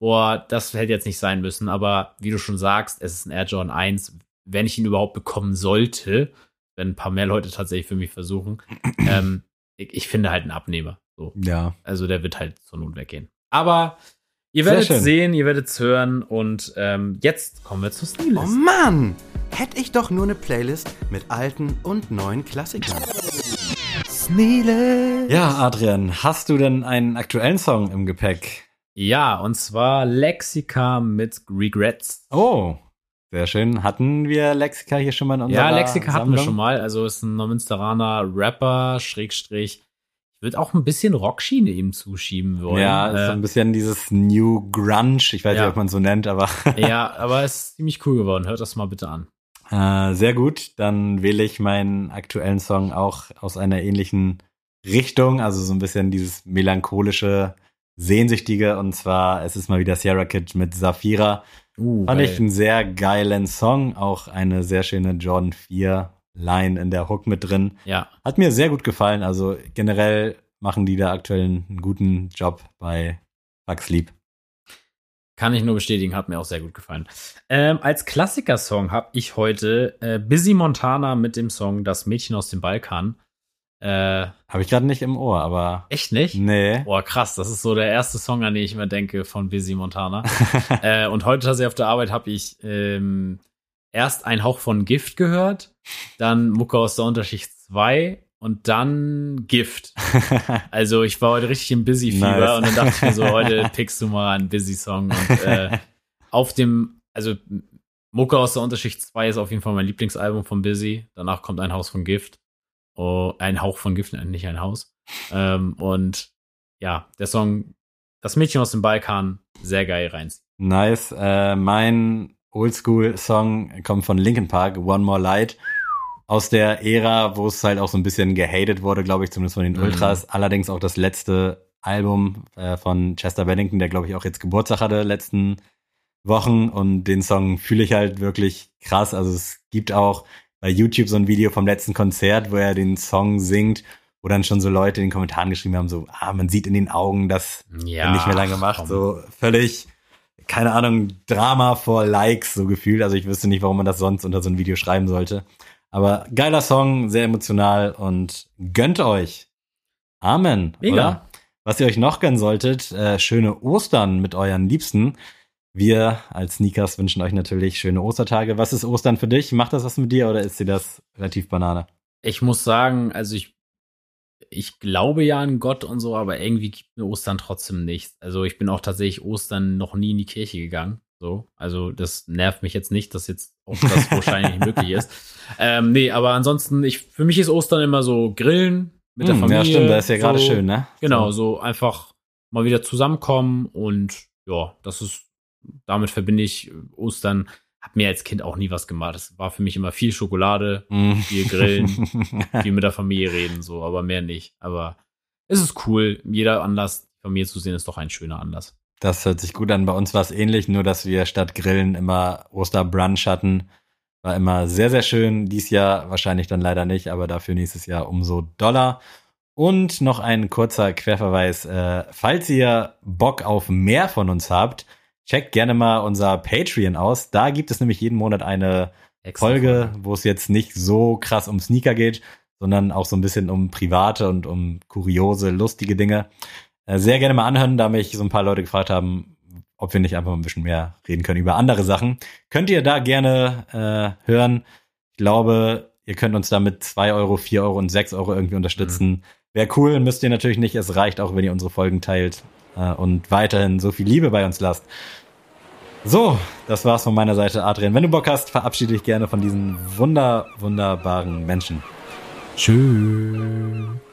boah, das hätte jetzt nicht sein müssen. Aber wie du schon sagst, es ist ein Air Jordan 1, wenn ich ihn überhaupt bekommen sollte, wenn ein paar mehr Leute tatsächlich für mich versuchen, (clears throat) ähm, ich, ich finde halt einen Abnehmer. So. Ja. Also der wird halt zur Not weggehen. Aber ihr werdet schön. sehen, ihr werdet es hören und ähm, jetzt kommen wir zur Oh Sneelist. Mann! Hätte ich doch nur eine Playlist mit alten und neuen Klassikern. Sneele! Ja, Adrian, hast du denn einen aktuellen Song im Gepäck? Ja, und zwar Lexika mit Regrets. Oh, sehr schön. Hatten wir Lexika hier schon mal in unserer Ja, Lexika hatten wir Sammlung? schon mal. Also ist ein Neumünsteraner Rapper, Schrägstrich. Ich würde auch ein bisschen Rockschiene ihm zuschieben wollen. Ja, ist so ein bisschen dieses New Grunge. Ich weiß Ja. nicht, ob man es so nennt, aber äh, ja, aber es ist ziemlich cool geworden. Hört das mal bitte an. Äh, sehr gut. Dann wähle ich meinen aktuellen Song auch aus einer ähnlichen Richtung. Also so ein bisschen dieses melancholische, sehnsüchtige. Und zwar, es ist mal wieder Sierra Kid mit Safira. Uh, Fand geil. ich einen sehr geilen Song. Auch eine sehr schöne Jordan 4 Line in der Hook mit drin. ja, Hat mir sehr gut gefallen. Also generell machen die da aktuell einen guten Job bei Fuck Sleep. Kann ich nur bestätigen, hat mir auch sehr gut gefallen. Ähm, als Klassikersong habe ich heute äh, Busy Montana mit dem Song Das Mädchen aus dem Balkan. Äh, Habe ich gerade nicht im Ohr, aber echt nicht? nee. Boah, krass, das ist so der erste Song, an den ich immer denke von Busy Montana. (laughs) äh, und heute tatsächlich auf der Arbeit habe ich ähm, erst einen Hauch von Gift gehört, dann Mucke aus der Unterschicht 2 und dann Gift. (laughs) Also ich war heute richtig im Busy-Fieber Nice. und dann dachte ich mir so, (laughs) heute pickst du mal einen Busy-Song und äh, auf dem, also Mucke aus der Unterschicht 2 ist auf jeden Fall mein Lieblingsalbum von Busy. Danach kommt ein Haus von Gift. Oh, ein Hauch von Gift, nicht ein Haus. Ähm, und ja, der Song Das Mädchen aus dem Balkan, sehr geil rein. nice. Äh, mein Oldschool-Song kommt von Linkin Park, One More Light. Aus der Ära, wo es halt auch so ein bisschen gehatet wurde, glaube ich, zumindest von den Mhm. Ultras. Allerdings auch das letzte Album äh, von Chester Bennington, der, glaube ich, auch jetzt Geburtstag hatte letzten Wochen. Und den Song fühle ich halt wirklich krass. Also es gibt auch bei YouTube so ein Video vom letzten Konzert, wo er den Song singt, wo dann schon so Leute in den Kommentaren geschrieben haben, so, ah, man sieht in den Augen, dass Ja. nicht mehr lange gemacht. komm. So völlig, keine Ahnung, Drama vor Likes so gefühlt. Also ich wüsste nicht, warum man das sonst unter so ein Video schreiben sollte. Aber geiler Song, sehr emotional und gönnt euch. Amen. Mega. Oder? Was ihr euch noch gönnen solltet, äh, schöne Ostern mit euren Liebsten. Wir als Sneakers wünschen euch natürlich schöne Ostertage. Was ist Ostern für dich? Macht das was mit dir oder ist dir das relativ Banane? Ich muss sagen, also ich, ich glaube ja an Gott und so, aber irgendwie gibt mir Ostern trotzdem nichts. Also ich bin auch tatsächlich Ostern noch nie in die Kirche gegangen. So, also das nervt mich jetzt nicht, dass jetzt auch das (laughs) wahrscheinlich nicht möglich ist. Ähm, nee, aber ansonsten, ich, für mich ist Ostern immer so Grillen mit der Hm, Familie. Ja, stimmt, das ist ja gerade so, schön, ne? Genau, So. einfach mal wieder zusammenkommen und ja, das ist, damit verbinde ich Ostern. Hab mir als Kind auch nie was gemacht. Es war für mich immer viel Schokolade, Mm. viel Grillen, (laughs) viel mit der Familie reden, so, aber mehr nicht. Aber es ist cool. Jeder Anlass, Familie zu sehen, ist doch ein schöner Anlass. Das hört sich gut an. Bei uns war es ähnlich, nur dass wir statt Grillen immer Osterbrunch hatten. War immer sehr, sehr schön. Dies Jahr wahrscheinlich dann leider nicht, aber dafür nächstes Jahr umso doller. Und noch ein kurzer Querverweis. Äh, falls ihr Bock auf mehr von uns habt, checkt gerne mal unser Patreon aus. Da gibt es nämlich jeden Monat eine Folge, wo es jetzt nicht so krass um Sneaker geht, sondern auch so ein bisschen um private und um kuriose, lustige Dinge. Äh, Sehr gerne mal anhören, da mich so ein paar Leute gefragt haben, ob wir nicht einfach ein bisschen mehr reden können über andere Sachen. Könnt ihr da gerne äh, hören. Ich glaube, ihr könnt uns da mit 2 Euro, 4 Euro und 6 Euro irgendwie unterstützen. Wäre cool, müsst ihr natürlich nicht. Es reicht auch, wenn ihr unsere Folgen teilt äh, und weiterhin so viel Liebe bei uns lasst. So, das war's von meiner Seite, Adrian. Wenn du Bock hast, verabschiede dich gerne von diesen wunder, wunderbaren Menschen. Tschüss.